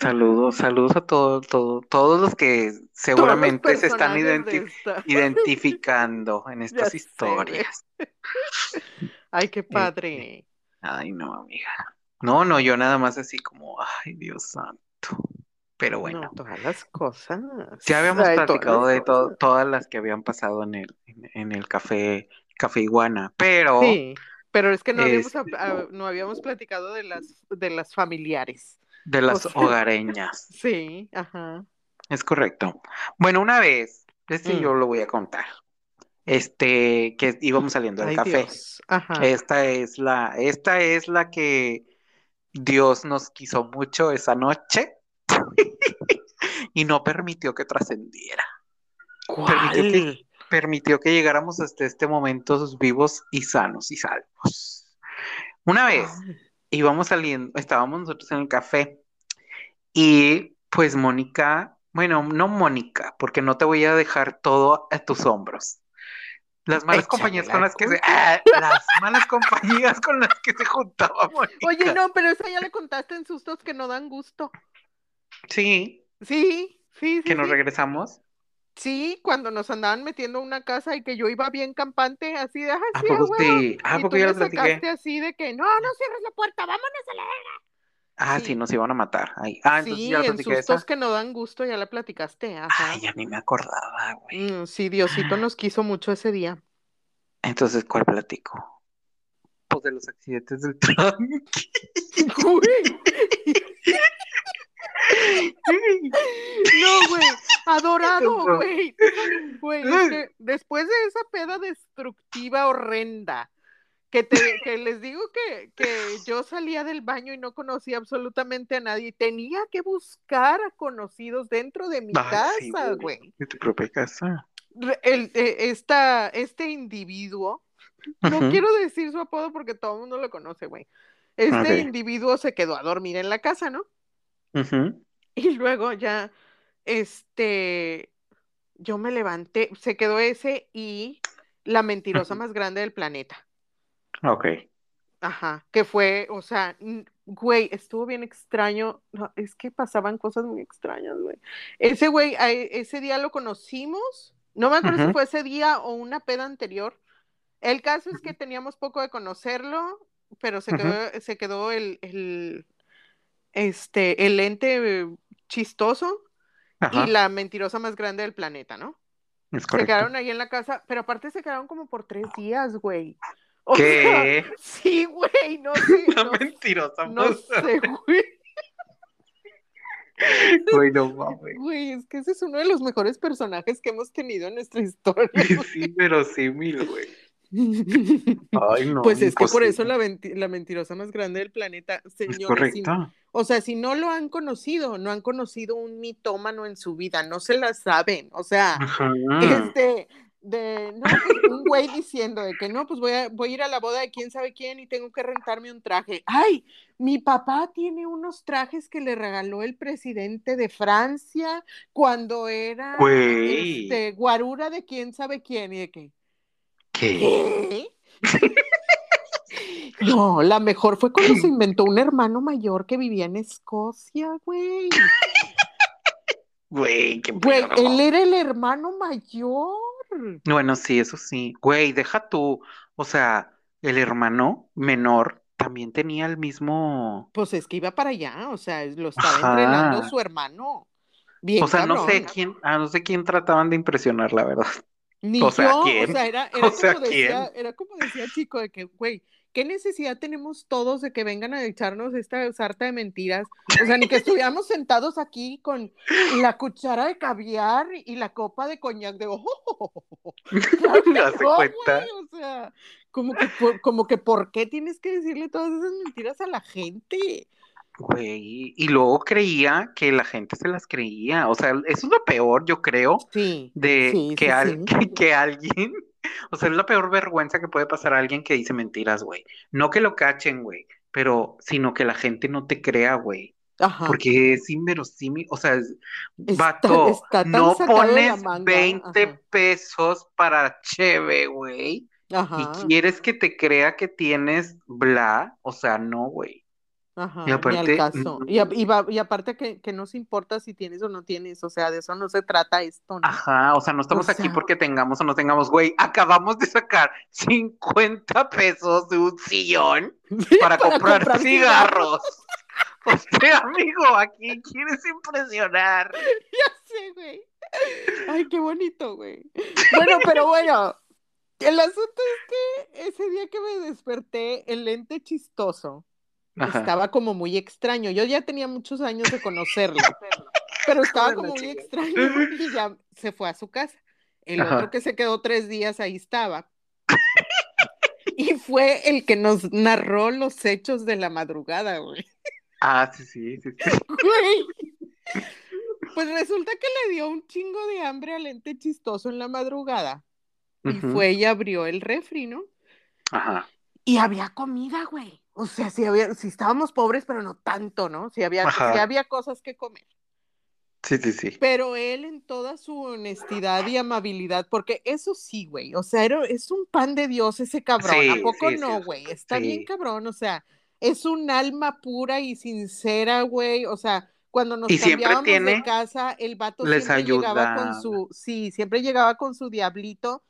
Saludos, saludos a todos, todo, todos los que seguramente los se están identi- identificando en estas historias. Ay, qué padre. Ay, no, amiga. No, no, yo nada más así como, ay, Dios santo. Pero bueno. No, todas las cosas. Ya habíamos Ay, platicado de to- todas las que habían pasado en el, en, en el café, café Iguana, pero Sí, pero es que no habíamos, Este- ah, no habíamos platicado de las, de las familiares. de las sea- hogareñas. Sí, ajá. Es correcto. Bueno, una vez, este Mm. yo lo voy a contar. Este, que íbamos saliendo del Ay, café. Dios. Ajá. Esta es la, esta es la que Dios nos quiso mucho esa noche y no permitió que trascendiera. permitió que- permitió que llegáramos hasta este momento vivos y sanos y salvos. Una vez Ay, íbamos saliendo, estábamos nosotros en el café y pues Mónica, bueno, no Mónica, porque no te voy a dejar todo a tus hombros. Las malas Échame compañías la con las que se, ah, las malas compañías con las que se juntaba Mónica. Oye, no, pero esa ya le contaste en sustos que no dan gusto. Sí, Sí, sí, sí. que nos regresamos. Sí, cuando nos andaban metiendo a una casa y que yo iba bien campante, así de, ah, ¿A sí, poco tú ya me lo platiqué? sacaste así de que, no, no cierres la puerta, vámonos a la Ah, Sí. sí, nos iban a matar. Ahí. Ah, entonces Sí, ya en sustos esa. que no dan gusto, ya la platicaste, ajá. Ay, ya ni me acordaba, güey. Mm, sí, Diosito nos quiso mucho ese día. Entonces, ¿cuál platico? Pues de los accidentes del tranque. Güey, no, güey, adorado, güey. Güey, después de esa peda destructiva horrenda, que, te, que les digo que, que yo salía del baño y no conocía absolutamente a nadie, y tenía que buscar a conocidos dentro de mi casa, güey. De tu propia casa. El, eh, esta, este individuo, no quiero decir su apodo porque todo el mundo lo conoce, güey. Este individuo se quedó a dormir en la casa, ¿no? Y luego ya, este, yo me levanté, se quedó ese y la mentirosa más grande del planeta. Ok. Ajá, que fue, o sea, güey, estuvo bien extraño. No, es que pasaban cosas muy extrañas, güey. Ese güey, a e- ese día lo conocimos. No me acuerdo si fue ese día o una peda anterior. El caso es que teníamos poco de conocerlo, pero se quedó, se quedó el, el, este, el ente chistoso y la mentirosa más grande del planeta, ¿no? Es Se correcto. quedaron ahí en la casa, pero aparte se quedaron como por tres días, güey. O ¿Qué? sea, sí, güey, no sé. Una No, mentirosa. no sé, güey. Güey, no mames. Güey, es que ese es uno de los mejores personajes que hemos tenido en nuestra historia. Sí, pero sí, mil, güey. Ay, no. Pues es que por eso la, la mentirosa más grande del planeta, Es señores, si- correcto. o sea, si no lo han conocido, no han conocido un mitómano en su vida, no se la saben, o sea, Ajá. este, de, no, pues, un güey diciendo de que no, pues voy a, voy a ir a la boda de quién sabe quién y tengo que rentarme un traje. Ay, mi papá tiene unos trajes que le regaló el presidente de Francia cuando era este, guarura de quién sabe quién y de ¿Qué? ¿qué? No, la mejor fue cuando se inventó un hermano mayor que vivía en Escocia, güey. Güey, qué Güey, él era el hermano mayor. Bueno, sí, eso sí. Güey, deja tú. O sea, el hermano menor también tenía el mismo. Pues es que iba para allá, o sea, lo estaba Ajá. entrenando su hermano. Bien O sea, no sé quién, ah, no sé quién trataban de impresionar, la verdad. Ni o sea, yo, ¿quién? o sea, era, era O sea, como decía, era como decía Chico, de que, güey, ¿qué necesidad tenemos todos de que vengan a echarnos esta sarta de mentiras? O sea, ni que estuviéramos sentados aquí con la cuchara de caviar y la copa de coñac de ojo. De no, cuenta. o sea, como que, por, como que, ¿por qué tienes que decirle todas esas mentiras a la gente? Güey, y luego creía que la gente se las creía. O sea, eso es lo peor, yo creo, Sí, de sí, que, sí, al- sí. que, que alguien, o sea, es la peor vergüenza que puede pasar a alguien que dice mentiras, güey. No que lo cachen, güey, pero sino que la gente no te crea, güey. Ajá. Porque es inverosímil, o sea, es- Está- vato, está no pones manga, 20 ajá. pesos para cheve, güey, y Ajá, quieres que te crea que tienes bla, o sea, no, güey. Ajá, Y ni al aparte, caso. Y, y y aparte que, que no se importa si tienes o no tienes, o sea, de eso no se trata esto, ¿no? Ajá, o sea, no estamos aquí sea- porque tengamos o no tengamos, güey, acabamos de sacar 50 pesos de un sillón para, Para comprar, comprar cigarros. O sea, amigo, ¿a quién quieres impresionar? Ya sé, güey. Ay, qué bonito, güey. Bueno, pero bueno, el asunto es que ese día que me desperté, el lente chistoso Ajá. estaba como muy extraño. Yo ya tenía muchos años de conocerlo, pero estaba como muy extraño y ya se fue a su casa. El Ajá. otro que se quedó tres días ahí estaba. Y fue el que nos narró los hechos de la madrugada, güey. Ah, sí, sí, sí, sí. Güey. Pues resulta que le dio un chingo de hambre al ente chistoso en la madrugada. Y fue y abrió el refri, ¿no? Ajá. Y había comida, güey. O sea, sí había, sí estábamos pobres, pero no tanto, ¿no? Sí había, Ajá. sí había cosas que comer. Sí, sí, sí. Pero él en toda su honestidad y amabilidad, porque eso sí, güey, o sea, era- es un pan de Dios ese cabrón, Sí, ¿a poco sí, no, sí, güey? Está sí. bien cabrón, o sea, es un alma pura y sincera, güey, o sea, cuando nos Y cambiábamos de casa, el vato les siempre llegaba con su, sí, siempre llegaba con su diablito,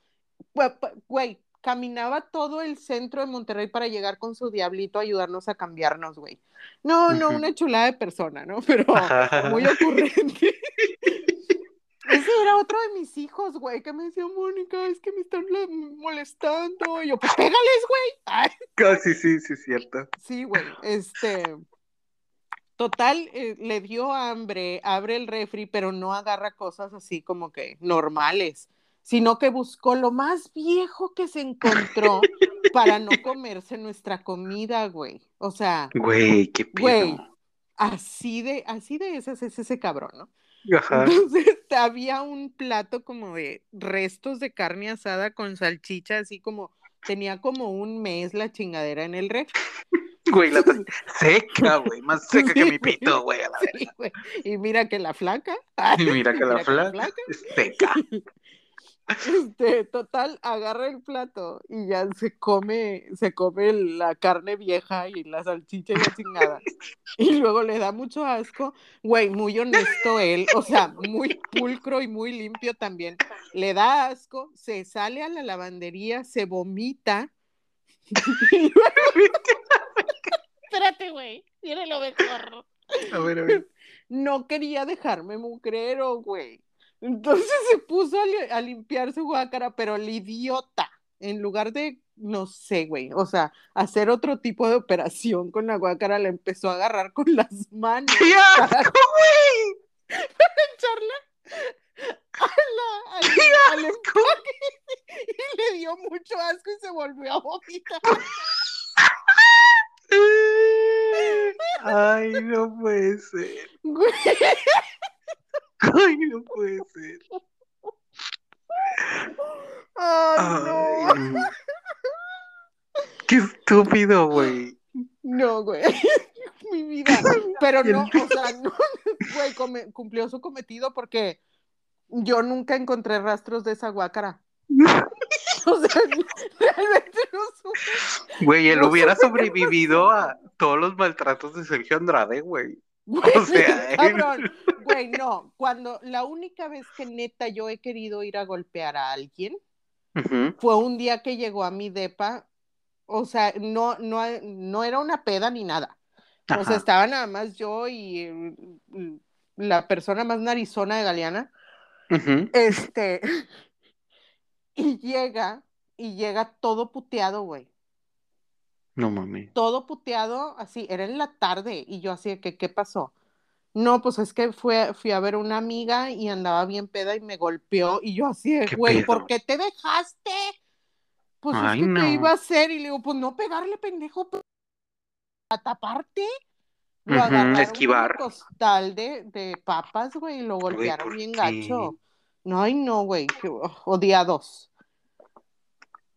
güey, caminaba todo el centro de Monterrey para llegar con su diablito a ayudarnos a cambiarnos, güey. No, no, una chulada de persona, ¿no? Pero muy ocurrente. Ese era otro de mis hijos, güey, que me decía, Mónica, es que me están molestando. Y yo, pues pégales, güey. Ay, Ah, Sí, sí, sí, es cierto. sí, güey, este. Total, eh, le dio hambre, abre el refri, pero no agarra cosas así como que normales, sino que buscó lo más viejo que se encontró para no comerse nuestra comida, güey. O sea, Güey, qué Güey. pedo. así de, así de esas es ese cabrón, ¿no? Ajá. Entonces había un plato como de restos de carne asada con salchicha, así como tenía como un mes la chingadera en el refri. Güey, la seca, güey, más seca que Sí, mi pito, güey, a la Sí, güey. Y mira que la flaca, Y mira que la Mira flaca es seca. Este, total, agarra el plato y ya se come, se come la carne vieja y la salchicha y la chingada. Y luego le da mucho asco, güey, muy honesto él, o sea, muy pulcro y muy limpio también. Le da asco, se sale a la lavandería, se vomita. Y luego- Espérate, güey, viene lo mejor. A ver, a ver. no quería dejarme mugrero, güey. Entonces se puso a, limpiar su guácara, pero el idiota, en lugar de, no sé, güey, o sea, hacer otro tipo de operación con la guácara, la empezó a agarrar con las manos. ¡Qué asco, güey! Para echarla a la, al, al y le dio mucho asco y se volvió a vomitar. Ay, no puede ser. Ay, no puede ser. Ay, no. Qué estúpido, güey. No, güey. Mi vida. Pero no, o sea, no, güey, cumplió su cometido porque yo nunca encontré rastros de esa guácara. O sea, realmente no supe. Güey, él hubiera sobrevivido a todos los maltratos de Sergio Andrade, güey. O sea, cabrón. Güey, no. Cuando la única vez que neta yo he querido ir a golpear a alguien fue un día que llegó a mi depa. O sea, no, no, no era una peda ni nada. O sea, estaba nada más yo y mm, la persona más narizona de Galeana. Este. Y llega, y llega todo puteado, güey. No mames. Todo puteado, así, era en la tarde, y yo así que, ¿qué pasó? No, pues es que fue, fui a ver una amiga y andaba bien peda y me golpeó, y yo así, güey, ¿por qué te dejaste? Pues es que, ¿qué iba a hacer? Y le digo, pues no pegarle, pendejo, a taparte. Lo uh esquivar. Un costal de, de papas, güey, y lo golpearon bien gacho. No, ay, no, güey, odiados.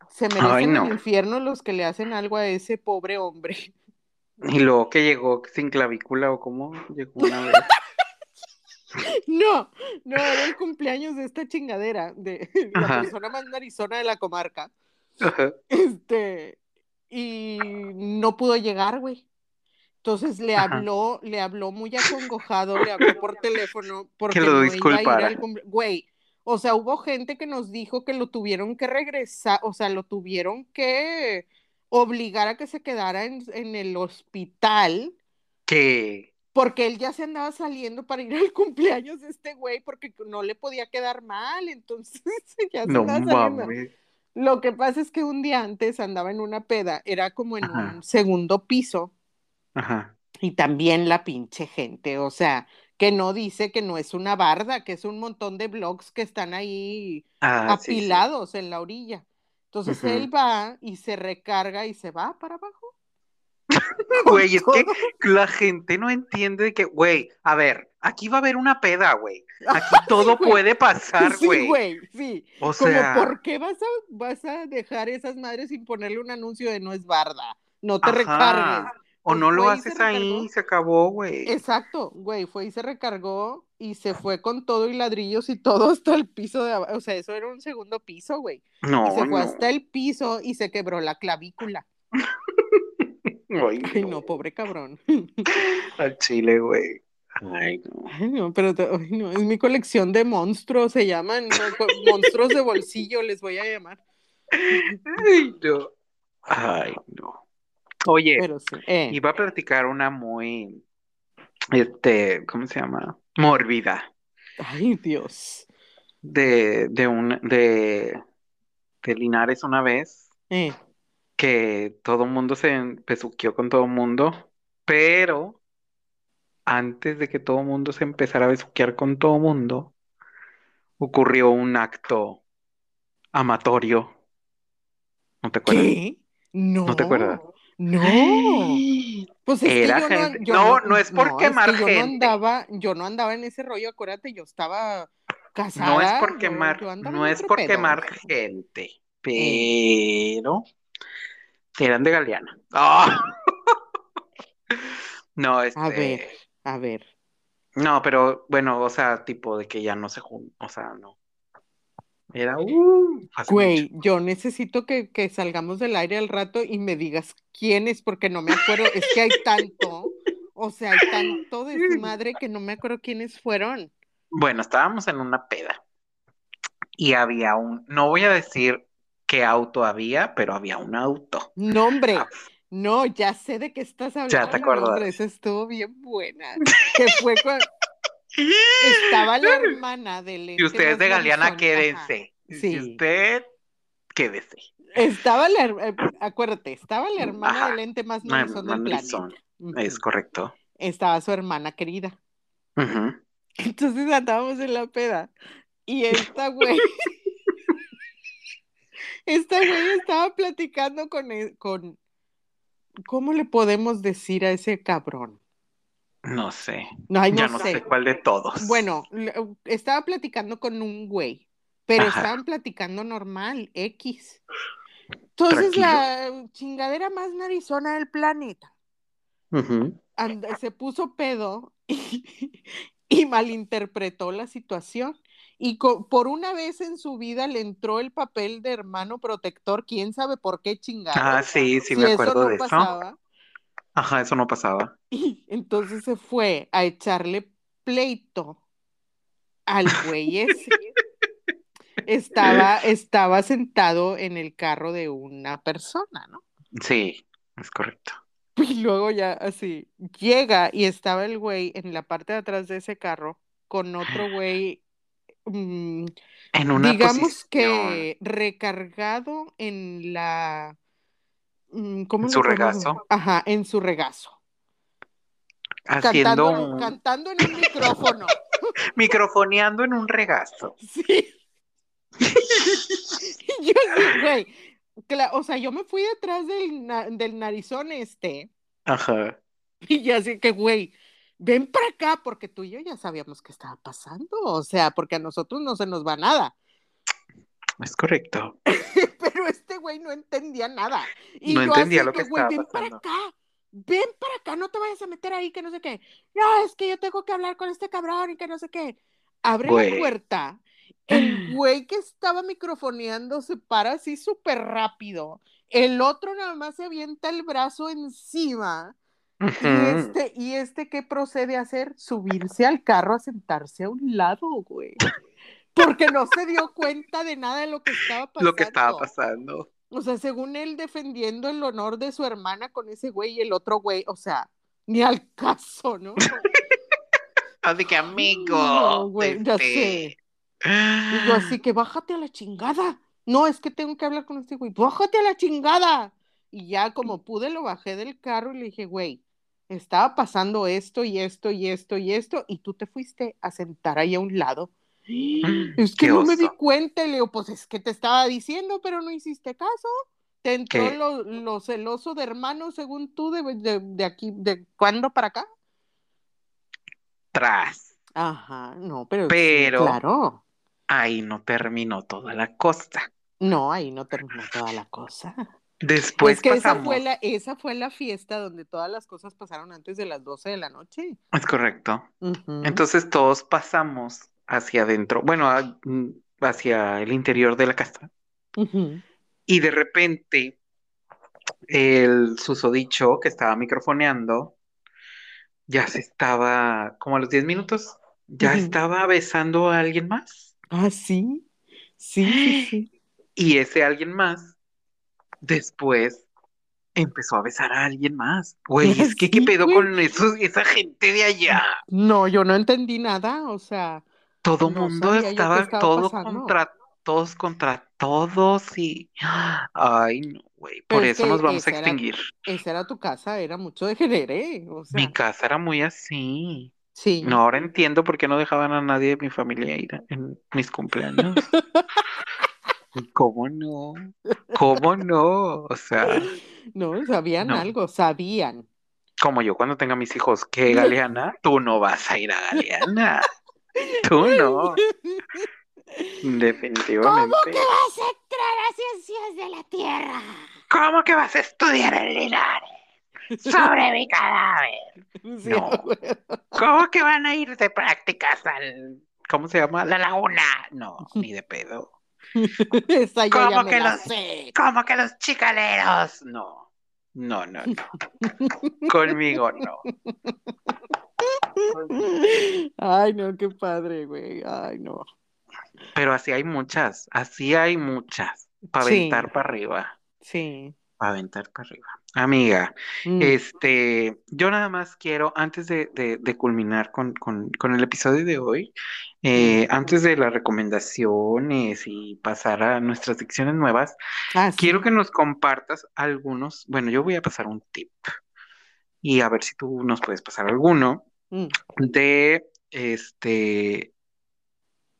Se merecen el infierno los que le hacen algo a ese pobre hombre. Y luego que llegó sin clavícula o cómo llegó una vez. no, no, era el cumpleaños de esta chingadera, de la persona más narizona de la comarca. Este, y no pudo llegar, güey. Entonces le habló, le habló muy acongojado, le habló por teléfono porque que lo no iba a ir al cumpleaños. Güey, o sea, hubo gente que nos dijo que lo tuvieron que regresar, o sea, lo tuvieron que obligar a que se quedara en, el hospital. ¿Qué? Porque él ya se andaba saliendo para ir al cumpleaños de este güey porque no le podía quedar mal, entonces ya se no, andaba saliendo. Lo que pasa es que un día antes andaba en una peda, era como en un segundo piso. Ajá. Y también la pinche gente, o sea, que no dice que no es una barda, que es un montón de blogs que están ahí ah, apilados en la orilla. Entonces él va y se recarga y se va para abajo. Güey, es que la gente no entiende que, güey, a ver, aquí va a haber una peda, güey. Aquí todo puede pasar, güey. Sí, güey, sí. O sea, ¿por qué vas a, vas a dejar esas madres sin ponerle un anuncio de no es barda? No te recargues. O no lo haces ahí, se acabó, güey. Exacto, güey, fue y se recargó y se fue con todo y ladrillos y todo hasta el piso de abajo. O sea, eso era un segundo piso, güey. No. Y se fue hasta el piso y se quebró la clavícula. Ay, no. pobre cabrón. Al chile, güey. Ay, no. Ay, no, pero no, es mi colección de monstruos, se llaman monstruos de bolsillo, les voy a llamar. Ay, no. Ay, no. Oye, eh. iba a platicar una muy, este, ¿cómo se llama? Mórbida. Ay, Dios. De, de un, de, de Linares una vez. Eh. Que todo el mundo se besuqueó con todo el mundo, pero antes de que todo el mundo se empezara a besuquear con todo el mundo, ocurrió un acto amatorio. ¿No te acuerdas? ¿Qué? No. ¿No te acuerdas? No. Pues es Era que yo gente. No, yo No, no es por quemar es que yo gente. no andaba, yo no andaba en ese rollo, acuérdate, yo estaba casada. No es por yo- quemar, yo andaba no es por pedo, quemar güey. gente, pero eran de Galeana. ¡Ah! No, A este, ver, a ver. no, pero bueno, o sea, tipo de que ya no se juntan, o sea, no. Era, uh, Güey, mucho. yo necesito que, que salgamos del aire al rato y me digas quién es, porque no me acuerdo, es que hay tanto, o sea, hay tanto desmadre que no me acuerdo quiénes fueron. Bueno, estábamos en una peda y había un, no voy a decir qué auto había, pero había un auto. No, hombre, Ah. no, ya sé de qué estás hablando. te no, acuerdas. esa estuvo bien buena. Que fue cuando, estaba la hermana del Y usted de Galeana, quédense. Sí. Y usted, quédese. Estaba la, eh, acuérdate, estaba la hermana del ente más narizón del planeta. Es correcto. Estaba su hermana querida. Entonces andábamos en la peda. Y esta güey. esta güey estaba platicando con, e, con. ¿Cómo le podemos decir a ese cabrón? No sé. No, ya no sé. cuál de todos. Bueno, estaba platicando con un güey, pero estaban platicando normal, X. Entonces la chingadera más narizona del planeta se puso pedo y, malinterpretó la situación. Y por una vez en su vida le entró el papel de hermano protector, quién sabe por qué chingada. Ah, sí, sí, me acuerdo de eso. Ajá, eso no pasaba. Y entonces se fue a echarle pleito al güey ese. estaba, estaba sentado en el carro de una persona, ¿no? Sí, es correcto. Y luego ya así, llega y estaba el güey en la parte de atrás de ese carro con otro güey, mm, en una digamos que recargado en la... Mm, ¿Cómo en su regazo. Ajá, en su regazo. Haciendo cantando, cantando en un micrófono. Microfoneando en un regazo. Sí. yo sí, güey, o sea, yo me fui detrás del, del narizón este. Ajá. Y ya así que, güey, ven para acá, porque tú y yo ya sabíamos qué estaba pasando. O sea, porque a nosotros no se nos va nada. Es correcto. Pero este güey no entendía nada. Y no entendía lo que, estaba ven para acá, ven para acá, no te vayas a meter ahí, que no sé qué. No, es que yo tengo que hablar con este cabrón y que no sé qué. Abre la puerta el güey que estaba microfoneando se para así súper rápido. El otro nada más se avienta el brazo encima. Y este, y este, ¿qué procede a hacer? Subirse al carro a sentarse a un lado, güey. Porque no se dio cuenta de nada de lo que estaba pasando. Lo que estaba pasando. O sea, según él defendiendo el honor de su hermana con ese güey y el otro güey, o sea, ni al caso, ¿no? Así que amigo. güey, ya sé. Y yo así que bájate a la chingada. No, es que tengo que hablar con este güey. Bájate a la chingada. Y ya como pude lo bajé del carro y le dije, güey, estaba pasando esto y esto y esto y esto y tú te fuiste a sentar ahí a un lado. Es que no me di cuenta, le digo, pues es que te estaba diciendo, pero no hiciste caso. Te entró lo, celoso de hermano, según tú, de, de, aquí, de cuándo para acá. Tras. Ajá, no, pero, pero claro ahí no terminó toda la cosa. No, ahí no terminó toda la cosa. Después que esa fue, la, esa fue la fiesta donde todas las cosas pasaron antes de las 12 de la noche. Es correcto. Entonces todos pasamos hacia adentro, bueno, mm, hacia el interior de la casa. Y de repente el susodicho que estaba microfoneando ya se estaba, como a los 10 minutos, ya estaba besando a alguien más. Ah, sí. Sí, sí, Y ese alguien más, después empezó a besar a alguien más. Güey, es que qué pedo con esa gente de allá. No, yo no entendí nada, o sea. Todo mundo estaba, todo contra todos contra todos y. Ay, no, güey. Por eso nos vamos a extinguir. esa era tu casa, era mucho de genere. O Mi casa era muy así. Sí. No, ahora entiendo por qué no dejaban a nadie de mi familia ir en mis cumpleaños. ¿Cómo no? ¿Cómo no? O sea. No, sabían algo, sabían. Como yo cuando tenga mis hijos, ¿qué, Galeana? Tú no vas a ir a Galeana. Tú no. Definitivamente. ¿Cómo que vas a entrar a ciencias de la Tierra? ¿Cómo que vas a estudiar en Linares? sobre mi cadáver. no. ¿Cómo que van a ir de prácticas al, ¿cómo se llama? La laguna. No, ni de pedo. Esa ¿Cómo que los, ¿Cómo que los chicaleros? No, no, no, no. Conmigo no. Ay, no, qué padre, güey. Ay, no. Pero así hay muchas, así hay muchas. Para aventar para arriba. Sí. Para aventar para arriba. Amiga, Mm, este, yo nada más quiero, antes de, de- de culminar con, con- con el episodio de hoy, eh, antes de las recomendaciones y pasar a nuestras secciones nuevas, Ah, sí. quiero que nos compartas algunos, bueno, yo voy a pasar un tip y a ver si tú nos puedes pasar alguno Mm. de, este,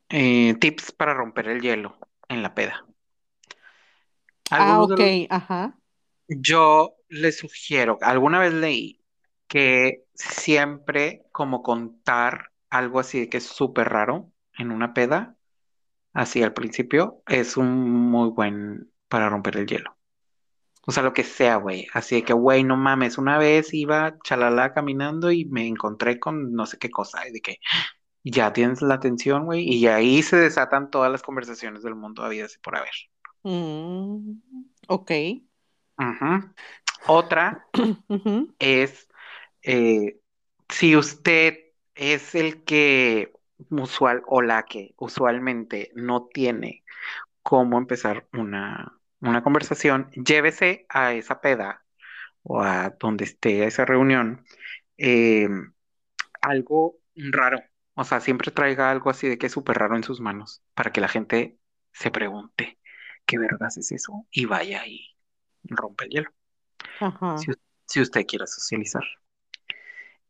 eh, tips para romper el hielo en la peda. Ah, ok, los- ajá. Yo les sugiero, alguna vez leí que siempre como contar algo así que es súper raro en una peda, así al principio, es un muy buen para romper el hielo. O sea, lo que sea, güey. Así de que, güey, no mames, una vez iba chalala caminando y me encontré con no sé qué cosa, y de que ya tienes la atención, güey, y ahí se desatan todas las conversaciones del mundo habidas y por haber. Mm, ok. Ujú. Otra es eh, si usted es el que usual o la que usualmente no tiene cómo empezar una, una conversación, llévese a esa peda o a donde esté esa reunión eh, algo raro. O sea, siempre traiga algo así de que es súper raro en sus manos para que la gente se pregunte qué vergas es eso y vaya y rompe el hielo Ajá. si, si usted quiere socializar.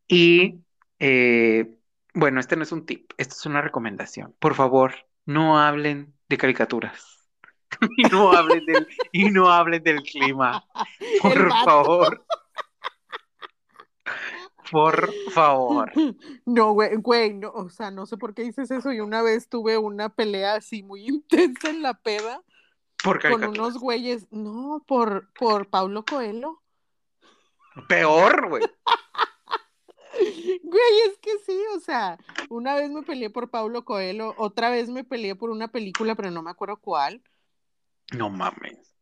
Y eh, bueno, este no es un tip, esto es una recomendación. Por favor, no hablen de caricaturas. Y no hablen del, y no del clima. Por favor. Por favor. No, güey, güey, no, o sea, no sé por qué dices eso. Y una vez tuve una pelea así muy intensa en la peda Por con unos güeyes, no, por, por Paulo Coelho. Peor, güey. Güey, es que sí, o sea, una vez me peleé por Paulo Coelho, otra vez me peleé por una película, pero no me acuerdo cuál. No mames.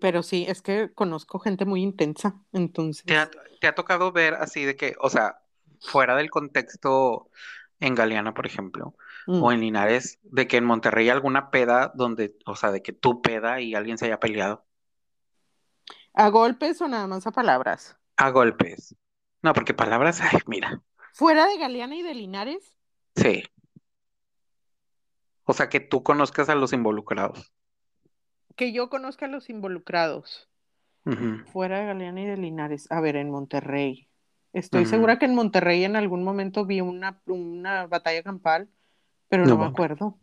Pero sí, es que conozco gente muy intensa, entonces. ¿Te ha, te ha tocado ver así de que, o sea, fuera del contexto en Galeana, por ejemplo, Mm. o en Linares, de que en Monterrey alguna peda donde, o sea, de que tú peda y alguien se haya peleado ¿A golpes o nada más a palabras? a golpes? No, porque palabras, ay, mira, ¿Fuera de Galeana y de Linares? sí. O sea, que tú conozcas a los involucrados. Que yo conozca a los involucrados. Fuera de Galeana y de Linares. A ver, en Monterrey. Estoy segura que en Monterrey en algún momento vi una, una batalla campal, pero No no me acuerdo.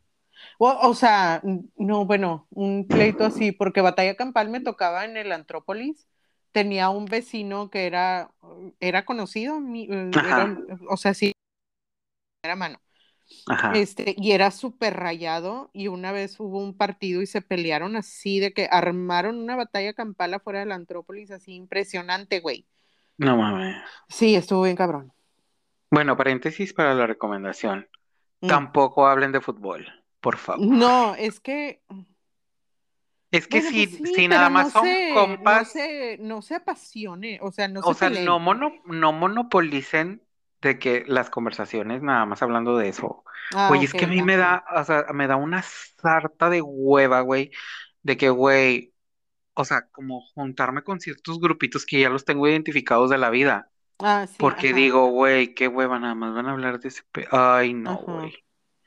O, o sea, no, bueno, un pleito así, porque batalla campal me tocaba en el Antrópolis. Tenía un vecino que era, era conocido, mi- eh, era- o sea, sí, era mano. Ajá. Este, y era súper rayado, y una vez hubo un partido y se pelearon así, de que armaron una batalla campal afuera del Antrópolis, así impresionante, güey. No mames. Sí, estuvo bien cabrón. Bueno, paréntesis para la recomendación. Mm. Tampoco hablen de fútbol, por favor. No, es que, Es que bueno, si, pues sí, si nada más no son se, no compas, se, no se apasione, o sea, no o se sea, no mono, no monopolicen de que las conversaciones nada más hablando de eso. Ah, Güey, es que a mí me da, o sea, me da una sarta de hueva, güey, de que, güey, o sea, como juntarme con ciertos grupitos que ya los tengo identificados de la vida, Ah, sí, porque ajá, digo, güey, qué hueva, nada más van a hablar de ese, pe- ay, no, ajá. güey.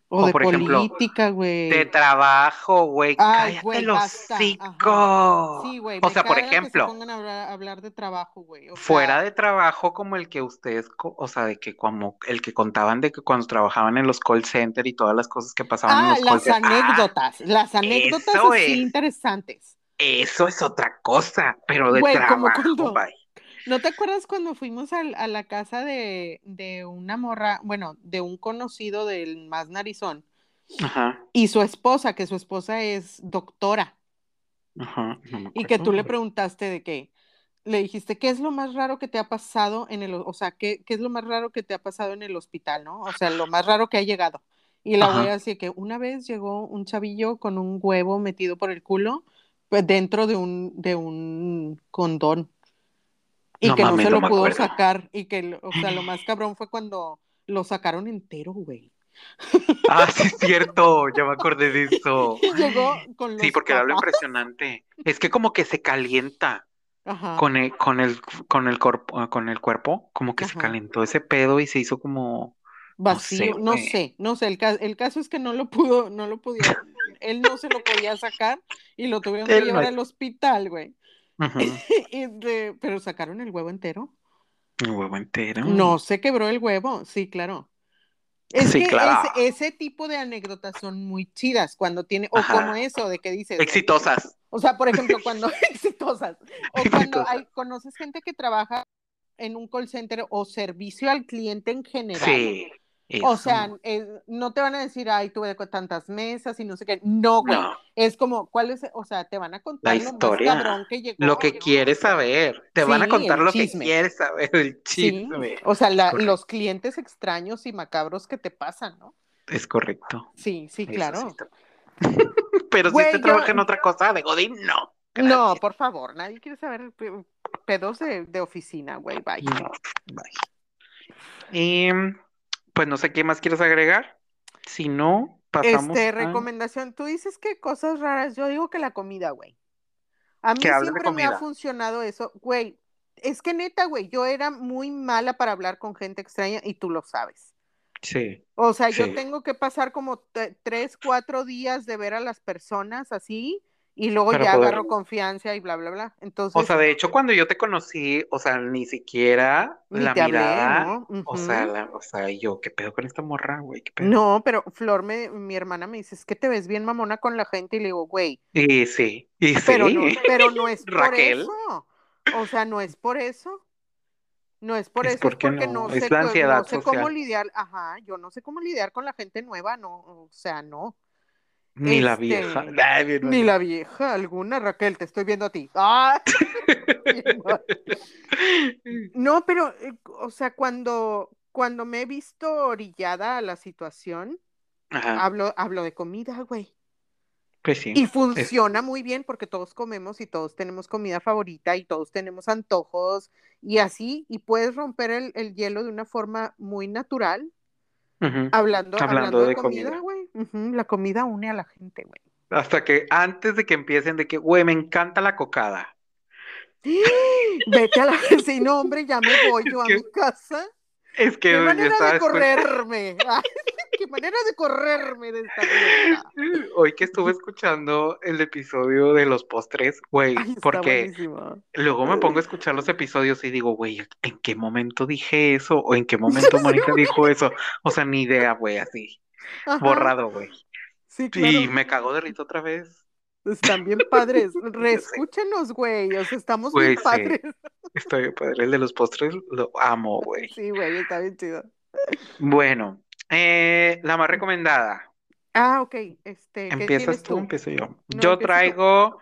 O O de por ejemplo, política, de güey. trabajo, güey, cállate basta, ajá. hocico. Sí, güey, O sea, por que se ejemplo, pongan a hablar, a hablar de trabajo, güey. Fuera sea, de trabajo como el que ustedes, o sea, de que como el que contaban de que cuando trabajaban en los call center y todas las cosas que pasaban en ah, los call las. Ah, anécdotas, las anécdotas así es, interesantes. eso es otra cosa, pero de como trabajo, cuando, bye. ¿No te acuerdas cuando fuimos al- a, la casa de, de una morra, bueno, de un conocido del más narizón, Ajá, y su esposa, que su esposa es doctora, ajá, no me y que tú le a preguntaste de qué, le dijiste, ¿qué es lo más raro que te ha pasado en el, o sea, ¿qué, qué es lo más raro que te ha pasado en el hospital, ¿no? O sea, lo más raro que ha llegado. Y la Ajá, así que una vez llegó un chavillo con un huevo metido por el culo, pues dentro de un, de un condón, y no que no se lo pudo sacar, y que, lo- o sea, lo más cabrón fue cuando lo sacaron entero, güey. Ah, sí es cierto, ya me acordé de eso. Llegó con Sí, los porque era lo impresionante. Es que como que se calienta. con el, con el, con el cuerpo, con el cuerpo, como que se calentó ese pedo y se hizo como vacío, no sé, no sé, el, el, caso es que no lo pudo, no lo podía, él no se lo podía sacar y lo tuvieron que llevar al hospital, güey. pero sacaron el huevo entero. ¿El huevo entero? No, se quebró el huevo, sí, claro. Es que ese, tipo de anécdotas son muy chidas cuando tiene, o como eso de que dices. Exitosas. O sea, por ejemplo, cuando exitosas. O cuando hay, conoces gente que trabaja en un call center o servicio al cliente en general. Sí. O sea, eh, no te van a decir, ay, tuve tantas mesas y no sé qué. No, güey. Es como, ¿cuál es? O sea, te van a contar la historia, lo que llegó. Lo que quieres saber. Te van a contar lo que quieres saber, el chisme. O sea, los clientes extraños y macabros que te pasan, ¿no? Es correcto. Sí, sí, claro. Pero si te trabaja en otra cosa de Godín, no. No, por favor, nadie quiere saber pedos de, de oficina, güey. Bye. bye. Y pues no sé qué más quieres agregar. Si no, pasamos. Este, recomendación. Tú dices que cosas raras. Yo digo que la comida, güey. A mí siempre me ha funcionado eso. Güey, es que neta, güey, yo era muy mala para hablar con gente extraña y tú lo sabes. Sí. O sea, yo tengo que pasar como tres, cuatro días de ver a las personas así y luego ya agarro confianza y bla, bla, bla. Entonces, o sea, de hecho, cuando yo te conocí, o sea, ni siquiera la mirada, o, sea, o sea, yo, ¿qué pedo con esta morra, güey? No, pero Flor, me, mi hermana me dice, es que te ves bien mamona con la gente, y le digo, güey. Y sí, y sí. Pero no, pero no es por eso. O sea, no es por eso. No es por eso, es porque no, sé, no sé cómo lidiar, ajá, yo no sé cómo lidiar con la gente nueva, no, o sea, no. Ni la vieja. Este, ni la vieja alguna, Raquel, te estoy viendo a ti. ¡Ah! no, pero, eh, o sea, cuando, cuando me he visto orillada a la situación, hablo, hablo de comida, güey. Pues sí. Y funciona muy bien porque todos comemos y todos tenemos comida favorita y todos tenemos antojos y así, y puedes romper el, el hielo de una forma muy natural hablando, hablando, de, comida, güey. La comida une a la gente, güey. Hasta que antes de que empiecen de que, güey, me encanta la cocada. Vete a la... Sí, no, hombre, ya me voy yo a mi casa. Es que qué manera de correrme. qué manera de correrme de esta vida. Hoy que estuve escuchando el episodio de los postres, güey, porque luego me pongo a escuchar los episodios y digo, güey, ¿en qué momento dije eso? ¿O en qué momento Mónica dijo eso? O sea, ni idea, güey, así. Borrado, güey. Sí, claro. Y me cagó de rito otra vez. Están bien padres. Reescúchenos, güey. O sea, estamos bien padres. Estoy bien padre. El de los postres lo amo, güey. Sí, güey, está bien chido. Bueno, eh, la más recomendada. Ah, ok. Este, ¿Empiezas tú? Empiezo yo. yo traigo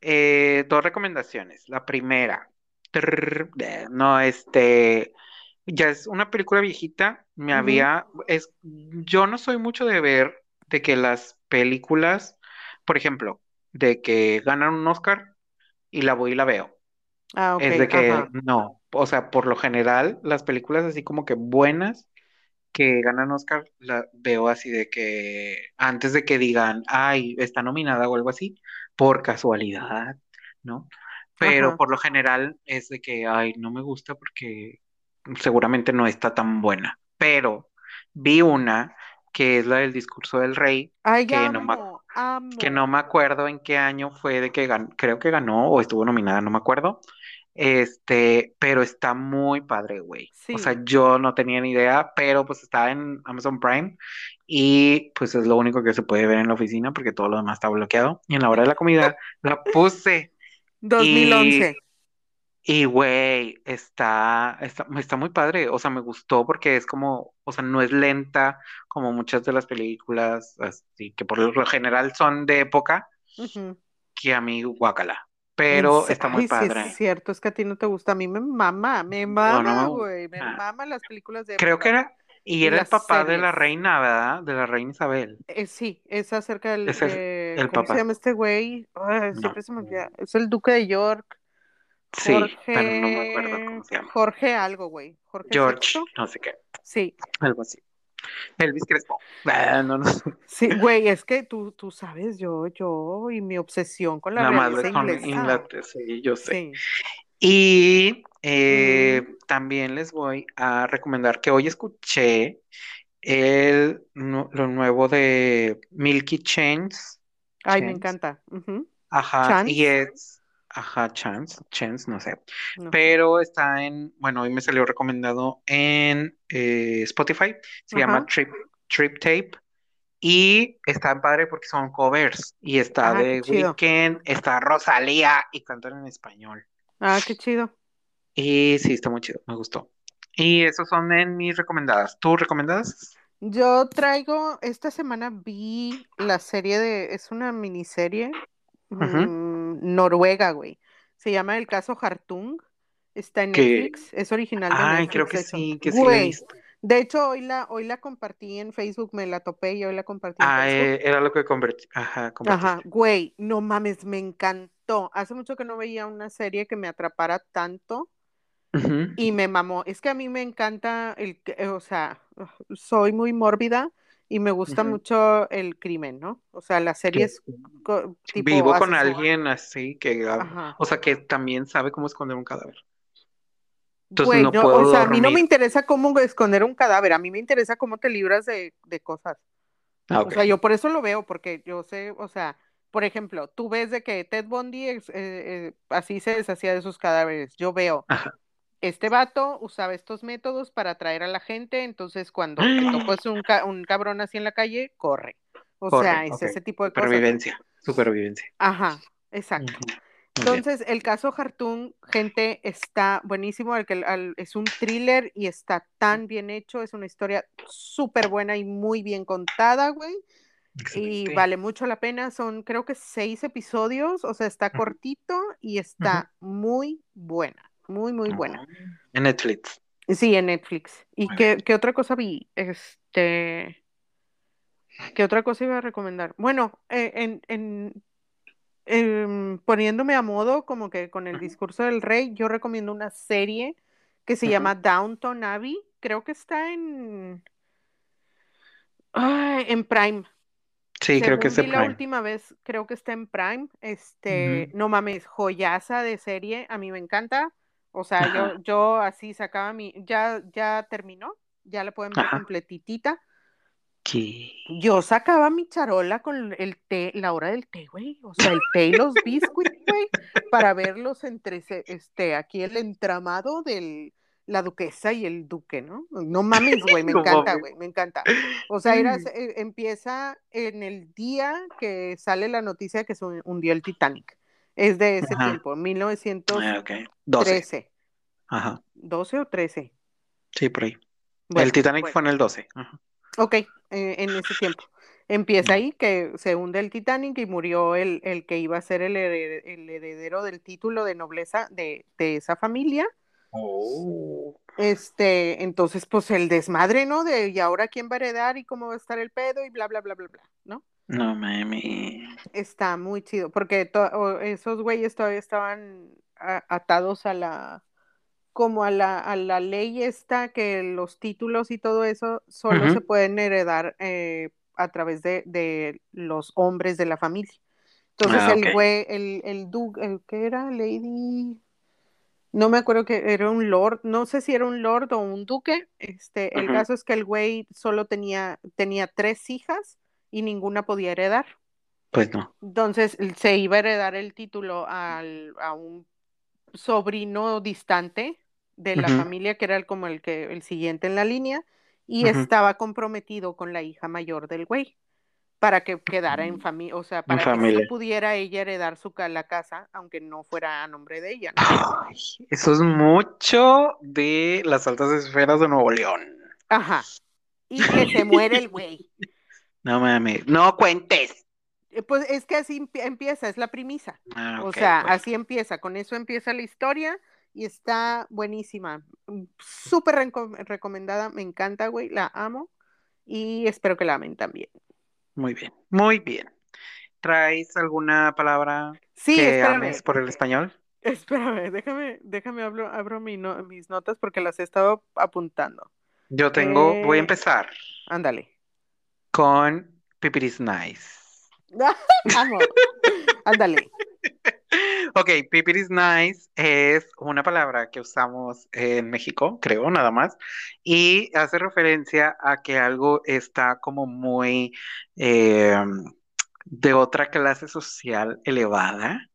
eh, dos recomendaciones. La primera, no, este, ya es una película viejita. Me había, es, yo no soy mucho de ver de que las películas, por ejemplo, de que ganan un Oscar y la voy y la veo. Ah, ok. Es de que no, o sea, por lo general, las películas así como que buenas que ganan Oscar, la veo así de que antes de que digan, ay, está nominada o algo así, por casualidad, ¿no? Pero por lo general es de que, ay, no me gusta porque seguramente no está tan buena. Pero vi una que es la del discurso del rey, que, no que no me acuerdo en qué año fue de que ganó, creo que ganó o estuvo nominada, no me acuerdo. Este, pero está muy padre, güey. O sea, yo no tenía ni idea, pero pues está en Amazon Prime y pues es lo único que se puede ver en la oficina porque todo lo demás está bloqueado. Y en la hora de la comida la puse. 2011. Y, güey, está, está, está muy padre. O sea, me gustó porque es como, o sea, no es lenta como muchas de las películas, así que por lo general son de época, que a mí, guácala. Pero está muy padre. Sí, es cierto, es que a ti no te gusta. A mí me mama, me mama, güey. me, ah. mama las películas de. Creo que era. Y era el papá de la reina, ¿verdad? De la reina Isabel. Eh, sí, es acerca del. Es el, ¿Cómo se llama este güey? siempre se me olvida. Es el duque de York. Jorge, sí, pero no me acuerdo cómo se llama. Jorge algo, güey. Jorge George, no sé qué. Sí. Algo así. Elvis Crespo. Ah, no, no. Sí, güey, es que tú, tú sabes, yo, yo y mi obsesión con la realeza inglesa. sí, yo sé. Y eh, también les voy a recomendar que hoy escuché el, lo nuevo de Milky Chance. Ay, me encanta. Ajá, y es, ajá, Chance, Chance, no sé. Pero está en, bueno, hoy me salió recomendado en eh, Spotify. Se llama Trip, Trip Tape. Y está padre porque son covers. Y está ah, de Weekend, está Rosalía y cantan en español. Ah, qué chido. Y sí, está muy chido, me gustó. Y esos son en mis recomendadas. ¿Tú recomendadas? Yo traigo, esta semana vi la serie de, es una miniserie mm, noruega, güey. Se llama El caso Hartung. Está en Netflix, es original de Ay, creo que sí, que sí De hecho, hoy la, hoy la compartí en Facebook, me la topé y hoy la compartí en ah, Facebook. Eh, era lo que convertí. Ajá, Ajá, güey, no mames, me encantó. Hace mucho que no veía una serie que me atrapara tanto y me mamó. Es que a mí me encanta el, o sea, soy muy mórbida y me gusta mucho el crimen, ¿no? O sea, las series tipo Vivo con alguien así que, o sea, que también sabe cómo esconder un cadáver. Entonces no, puedo o sea, a mí no me interesa cómo esconder un cadáver, a mí me interesa cómo te libras de, cosas. Ah, o sea, yo por eso lo veo, porque yo sé, o sea, por ejemplo, tú ves de que Ted Bundy eh, eh, así se deshacía de sus cadáveres. Yo veo, este vato usaba estos métodos para atraer a la gente, entonces cuando te tocas un, un cabrón así en la calle, corre. O sea, es ese tipo de cosas. Supervivencia, supervivencia. Ajá, exacto. Entonces, el caso Hartung, gente, está buenísimo. El que, es un thriller y está tan bien hecho. Es una historia súper buena y muy bien contada, güey. Y vale mucho la pena. Son, creo que seis episodios. O sea, está cortito y está muy buena. Muy, muy buena. En Netflix. Sí, en Netflix. ¿Y qué, otra cosa vi? Este. ¿Qué otra cosa iba a recomendar? Bueno, eh, en, en, em, poniéndome a modo como que con el discurso del rey, yo recomiendo una serie que se llama Downton Abbey. Creo que está en. en Prime. Sí, creo que es vi la última vez, creo que está en Prime. Este, no mames, joyaza de serie, a mí me encanta. O sea, yo, yo así sacaba mi, ya, ya terminó, ya la pueden ver completitita. ¿Qué? Yo sacaba mi charola con el té, la hora del té, güey. O sea, el té y los biscuits, güey, para verlos entre, este, aquí el entramado de la duquesa y el duque, ¿no? No mames, güey, me encanta, güey, me encanta. O sea, era, eh, empieza en el día que sale la noticia de que se hundió el Titanic. Es de ese tiempo, 1913. Ah, Ajá. ¿12 o 13? Sí, por ahí. el Titanic fue en el 12. Ajá. Ok, eh, en ese tiempo. Empieza ahí que se hunde el Titanic y murió el, el que iba a ser el heredero, del título de nobleza de, de esa familia. Oh. Este, entonces, pues el desmadre, ¿no? De y ahora quién va a heredar y cómo va a estar el pedo y bla, bla, bla, bla, bla, ¿no? No mami. Está muy chido, porque esos güeyes todavía estaban atados a la, como a la, a la ley esta, que los títulos y todo eso solo se pueden heredar eh, a través de, los hombres de la familia. Entonces ah, el güey, el, el duque, el que era Lady, no me acuerdo que era un lord, no sé si era un lord o un duque. Este, el caso es que el güey solo tenía, tenía tres hijas y ninguna podía heredar. Pues no. Entonces se iba a heredar el título al, a un sobrino distante de la familia, que era el, como el que el siguiente en la línea, y estaba comprometido con la hija mayor del güey para que quedara en familia, o sea, para que pudiera ella heredar su la casa, aunque no fuera a nombre de ella. eso es mucho de las altas esferas de Nuevo León. Ajá. Y que se muere el güey. No mames, no cuentes. Eh, pues es que así empieza, es la premisa. Ah, o sea, pues. así empieza, con eso empieza la historia y está buenísima. Mm, súper recomendada, me encanta, güey, la amo y espero que la amen también. Muy bien, muy bien. ¿Traes alguna palabra sí, que ames por el español? Espérame, déjame, déjame abro, abro mis notas porque las he estado apuntando. Yo tengo, voy a eh, empezar. Ándale con Pipiris Nice. Ándale. Ok, pipiris nice es una palabra que usamos en México, creo, nada más, y hace referencia a que algo está como muy eh, de otra clase social elevada,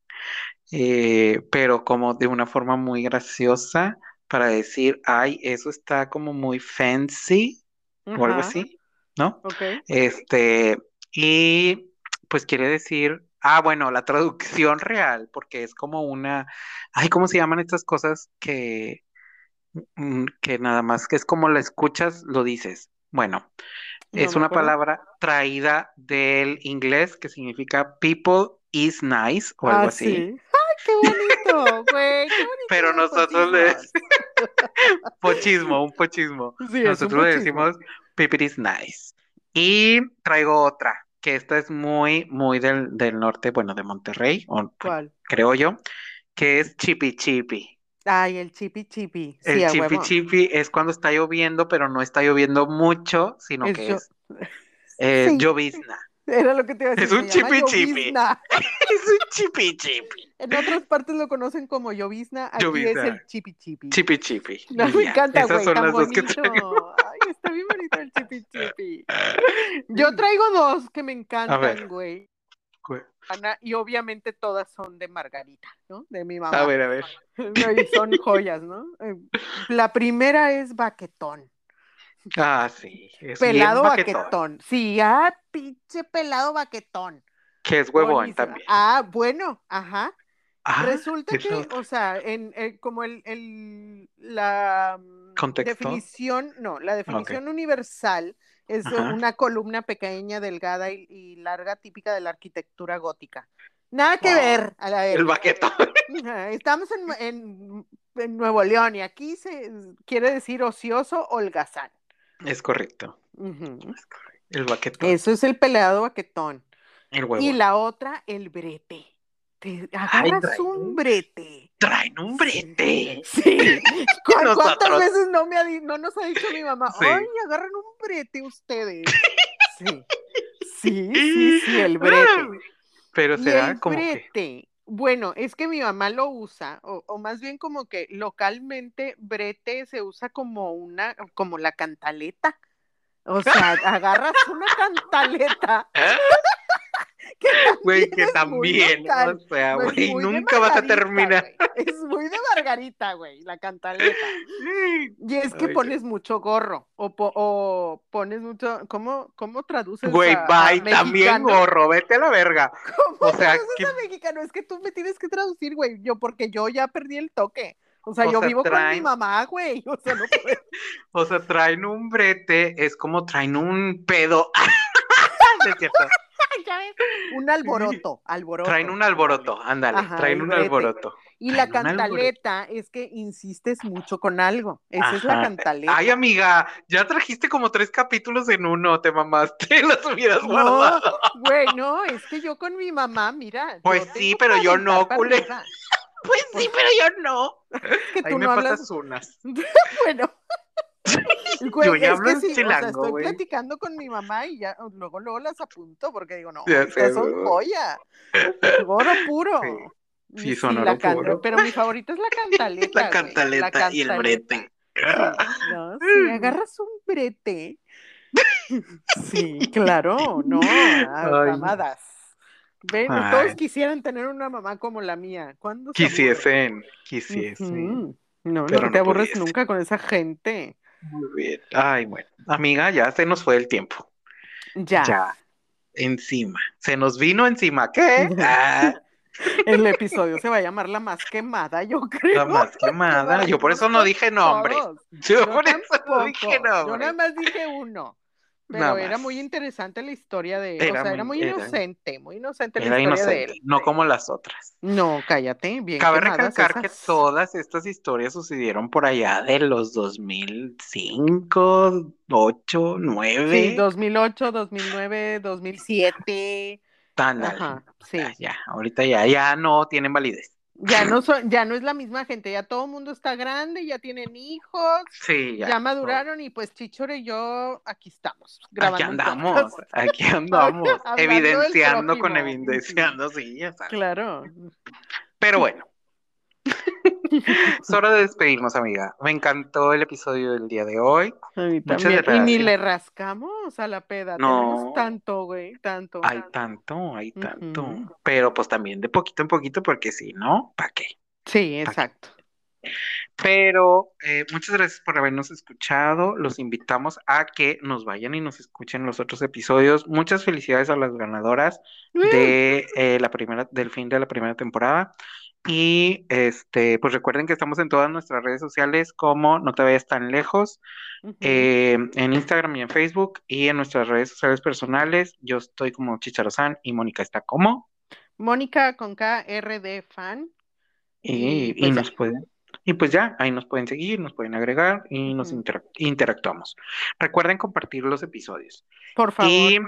eh, pero como de una forma muy graciosa para decir, ay, eso está como muy fancy o algo así, ¿no? ok. Este, y pues quiere decir, ah, bueno, la traducción real, porque es como una, ay, ¿cómo se llaman estas cosas que, mm, que nada más que es como la escuchas, lo dices? Bueno, No es una palabra traída del inglés que significa people is nice o algo Ah, así, sí. ¡Ay, qué bonito, güey! ¡Qué bonito pero nosotros le pochismos! pochismo, un pochismo. Sí, un Nosotros le decimos people is nice. Y traigo otra, que esta es muy, muy del, del norte, bueno, de Monterrey, o, bueno, ¿Cuál? creo yo, que es chipi chipi. Ay, el chipi chipi. Sí, El chipi huevo. chipi es cuando está lloviendo, pero no está lloviendo mucho, sino que yo- es eh, Sí. llovizna. Era lo que te iba a decir. Es un chipi chipi. Es un chipi chipi. En otras partes lo conocen como llovizna. Aquí Llovizna. es el chipi chipi. Chipi chipi. No, me encanta, Esas güey, son tan las dos que bonito. está bien bonito el chipi chipi. Yo traigo dos que me encantan, güey. Ana, y obviamente todas son de Margarita, ¿no? De mi mamá. A ver, a ver. Y son joyas, ¿no? Eh, La primera es baquetón. Ah, sí. Es bien Pelado baquetón. baquetón. Sí, ah, pinche pelado baquetón. Que es huevón también. Ah, bueno, ajá. Ah, Resulta que, o sea, en, en- como el, el- la mm, ¿Contexto? definición, no, la definición universal es Ajá. una columna pequeña, delgada y, y larga típica de la arquitectura gótica. Nada que Wow. ver, a la El baquetón. Estamos en, en- en Nuevo León y aquí se quiere decir ocioso holgazán. Es correcto. Ujú. Es correcto. El baquetón. Eso es el pelado baquetón. El huevo. Y la otra, el brete. Te agarras un brete. Traen un brete. Sí. ¿Cu- ¿Cuántas Nosotros. veces no, me ha no nos ha dicho mi mamá? Sí. Ay, agarran un brete ustedes. Sí. Sí, sí, sí, el brete. Pero será el como que. brete, bueno, es que mi mamá lo usa, o, o más bien como que localmente brete se usa como una, como la cantaleta. O sea, agarras una cantaleta. Güey, que también. local. O sea, güey, nunca vas a terminar. Es muy de Margarita, güey, la cantaleta. Y es que pones mucho gorro o, po- o pones mucho, ¿cómo, cómo traduces Güey, a bye, también gorro, vete a la verga. ¿Cómo O sea, traduces que- a mexicano? Es que tú me tienes que traducir, güey, yo porque yo ya perdí el toque. O sea, O yo sea, vivo con mi mamá, güey. O sea, no puedo. O sea, traen un brete, es como traen un pedo. Es cierto. Ya ves, Un alboroto, alboroto. Traen un alboroto, ándale, Ajá, traen un alboroto. Y la traen cantaleta es que insistes mucho con algo. Esa es la cantaleta. Ay, amiga, ya trajiste como tres capítulos en uno, te mamaste, los hubieras No, guardado. güey, no, es que yo con mi mamá, mira. Pues yo sí, pero yo no, culé. Pues sí, pero yo no. Que Ahí tú me no pasas hablas. unas. Bueno. Güey, Yo ya es hablo que en sí, o sea, chilango, estoy güey. platicando con mi mamá y ya luego luego las apunto porque digo, no, Ya estas sé, son güey. joya. Oro puro. Sí. Sí, son oro can- puro. Pero mi favorita es la cantaleta. La cantaleta y el brete. Sí, no, sí, agarras un brete. Sí, claro, no, amadas. Ven, Ay. todos quisieran tener una mamá como la mía. ¿Cuándo? Quisiesen, quisiesen. No, Pero no te no aburres nunca con esa gente. Muy bien. Ay, bueno. Amiga, ya se nos fue el tiempo. Ya. Ya. Encima. Se nos vino encima. ¿Qué? Ah, El episodio se va a llamar La Más Quemada, yo creo. la más quemada. Yo por eso no dije nombre. Yo Yo por eso no dije Yo nombre. nada más dije uno. Pero era muy interesante la historia de él. Era o sea, era muy- era- inocente, muy inocente la Era historia de inocente, él. no como las otras. No, cállate, bien Cabe recalcar que esas. todas estas historias sucedieron por allá de los 2005, 8, 9. Sí, 2008, 2009, 2007. Ándale. Ajá, sí. Ya, ya, ahorita ya, ya no tienen validez. Ya no son, ya no es la misma gente, ya todo el mundo está grande, ya tienen hijos, Sí, ya. ya, maduraron y pues Chichore y yo aquí estamos Aquí grabando un andamos, aquí andamos, evidenciando con evidenciando, sí, ya sabes. Claro. Pero bueno. es hora de despedirnos, amiga. Me encantó el episodio del día de hoy. A mí también. Y ni le rascamos a la peda. No. Tenemos tanto, güey, tanto. Hay tanto, hay tanto. Pero pues también de poquito en poquito, porque si no, ¿para qué? Sí, exacto. Pero eh, muchas gracias por habernos escuchado. Los invitamos a que nos vayan y nos escuchen los otros episodios. Muchas felicidades a las ganadoras de eh, la primera, del fin de la primera temporada. Y este, pues recuerden que estamos en todas nuestras redes sociales como No te vayas tan lejos, eh, en Instagram y en Facebook, y en nuestras redes sociales personales. Yo estoy como Chicharozán y Mónica está como. Mónica con K, R de fan. Y, Y, pues, y nos pueden, y pues ya, ahí nos pueden seguir, nos pueden agregar y nos Ujú. interac- interactuamos. Recuerden compartir los episodios. Por favor. Y,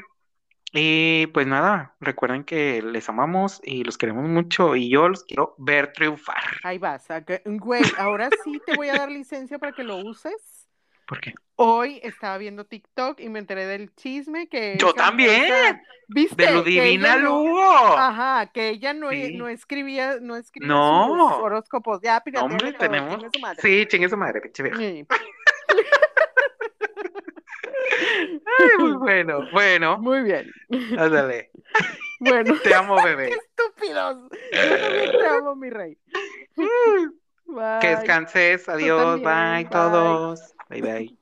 y pues nada, recuerden que les amamos y los queremos mucho y yo los quiero ver triunfar. Ahí vas. Güey, ahora sí te voy a dar licencia para que lo uses. ¿Por qué? Hoy estaba viendo TikTok y me enteré del chisme que Yo también. ¿Viste? De lo divina no- Lugo. Ajá, que ella no, Sí. no escribía, no escribía No. sus horóscopos. Ya, pirateale Hombre, tenemos. chingue su madre. Sí, chingue su madre, pinche vieja. Sí. Ay, muy bueno, bueno, Muy bien. ándale. Bueno, Te amo, qué bebé. estúpidos. Yo también te amo, mi rey. Que Bye. descanses, adiós, también, bye bye. todos. Bye bye.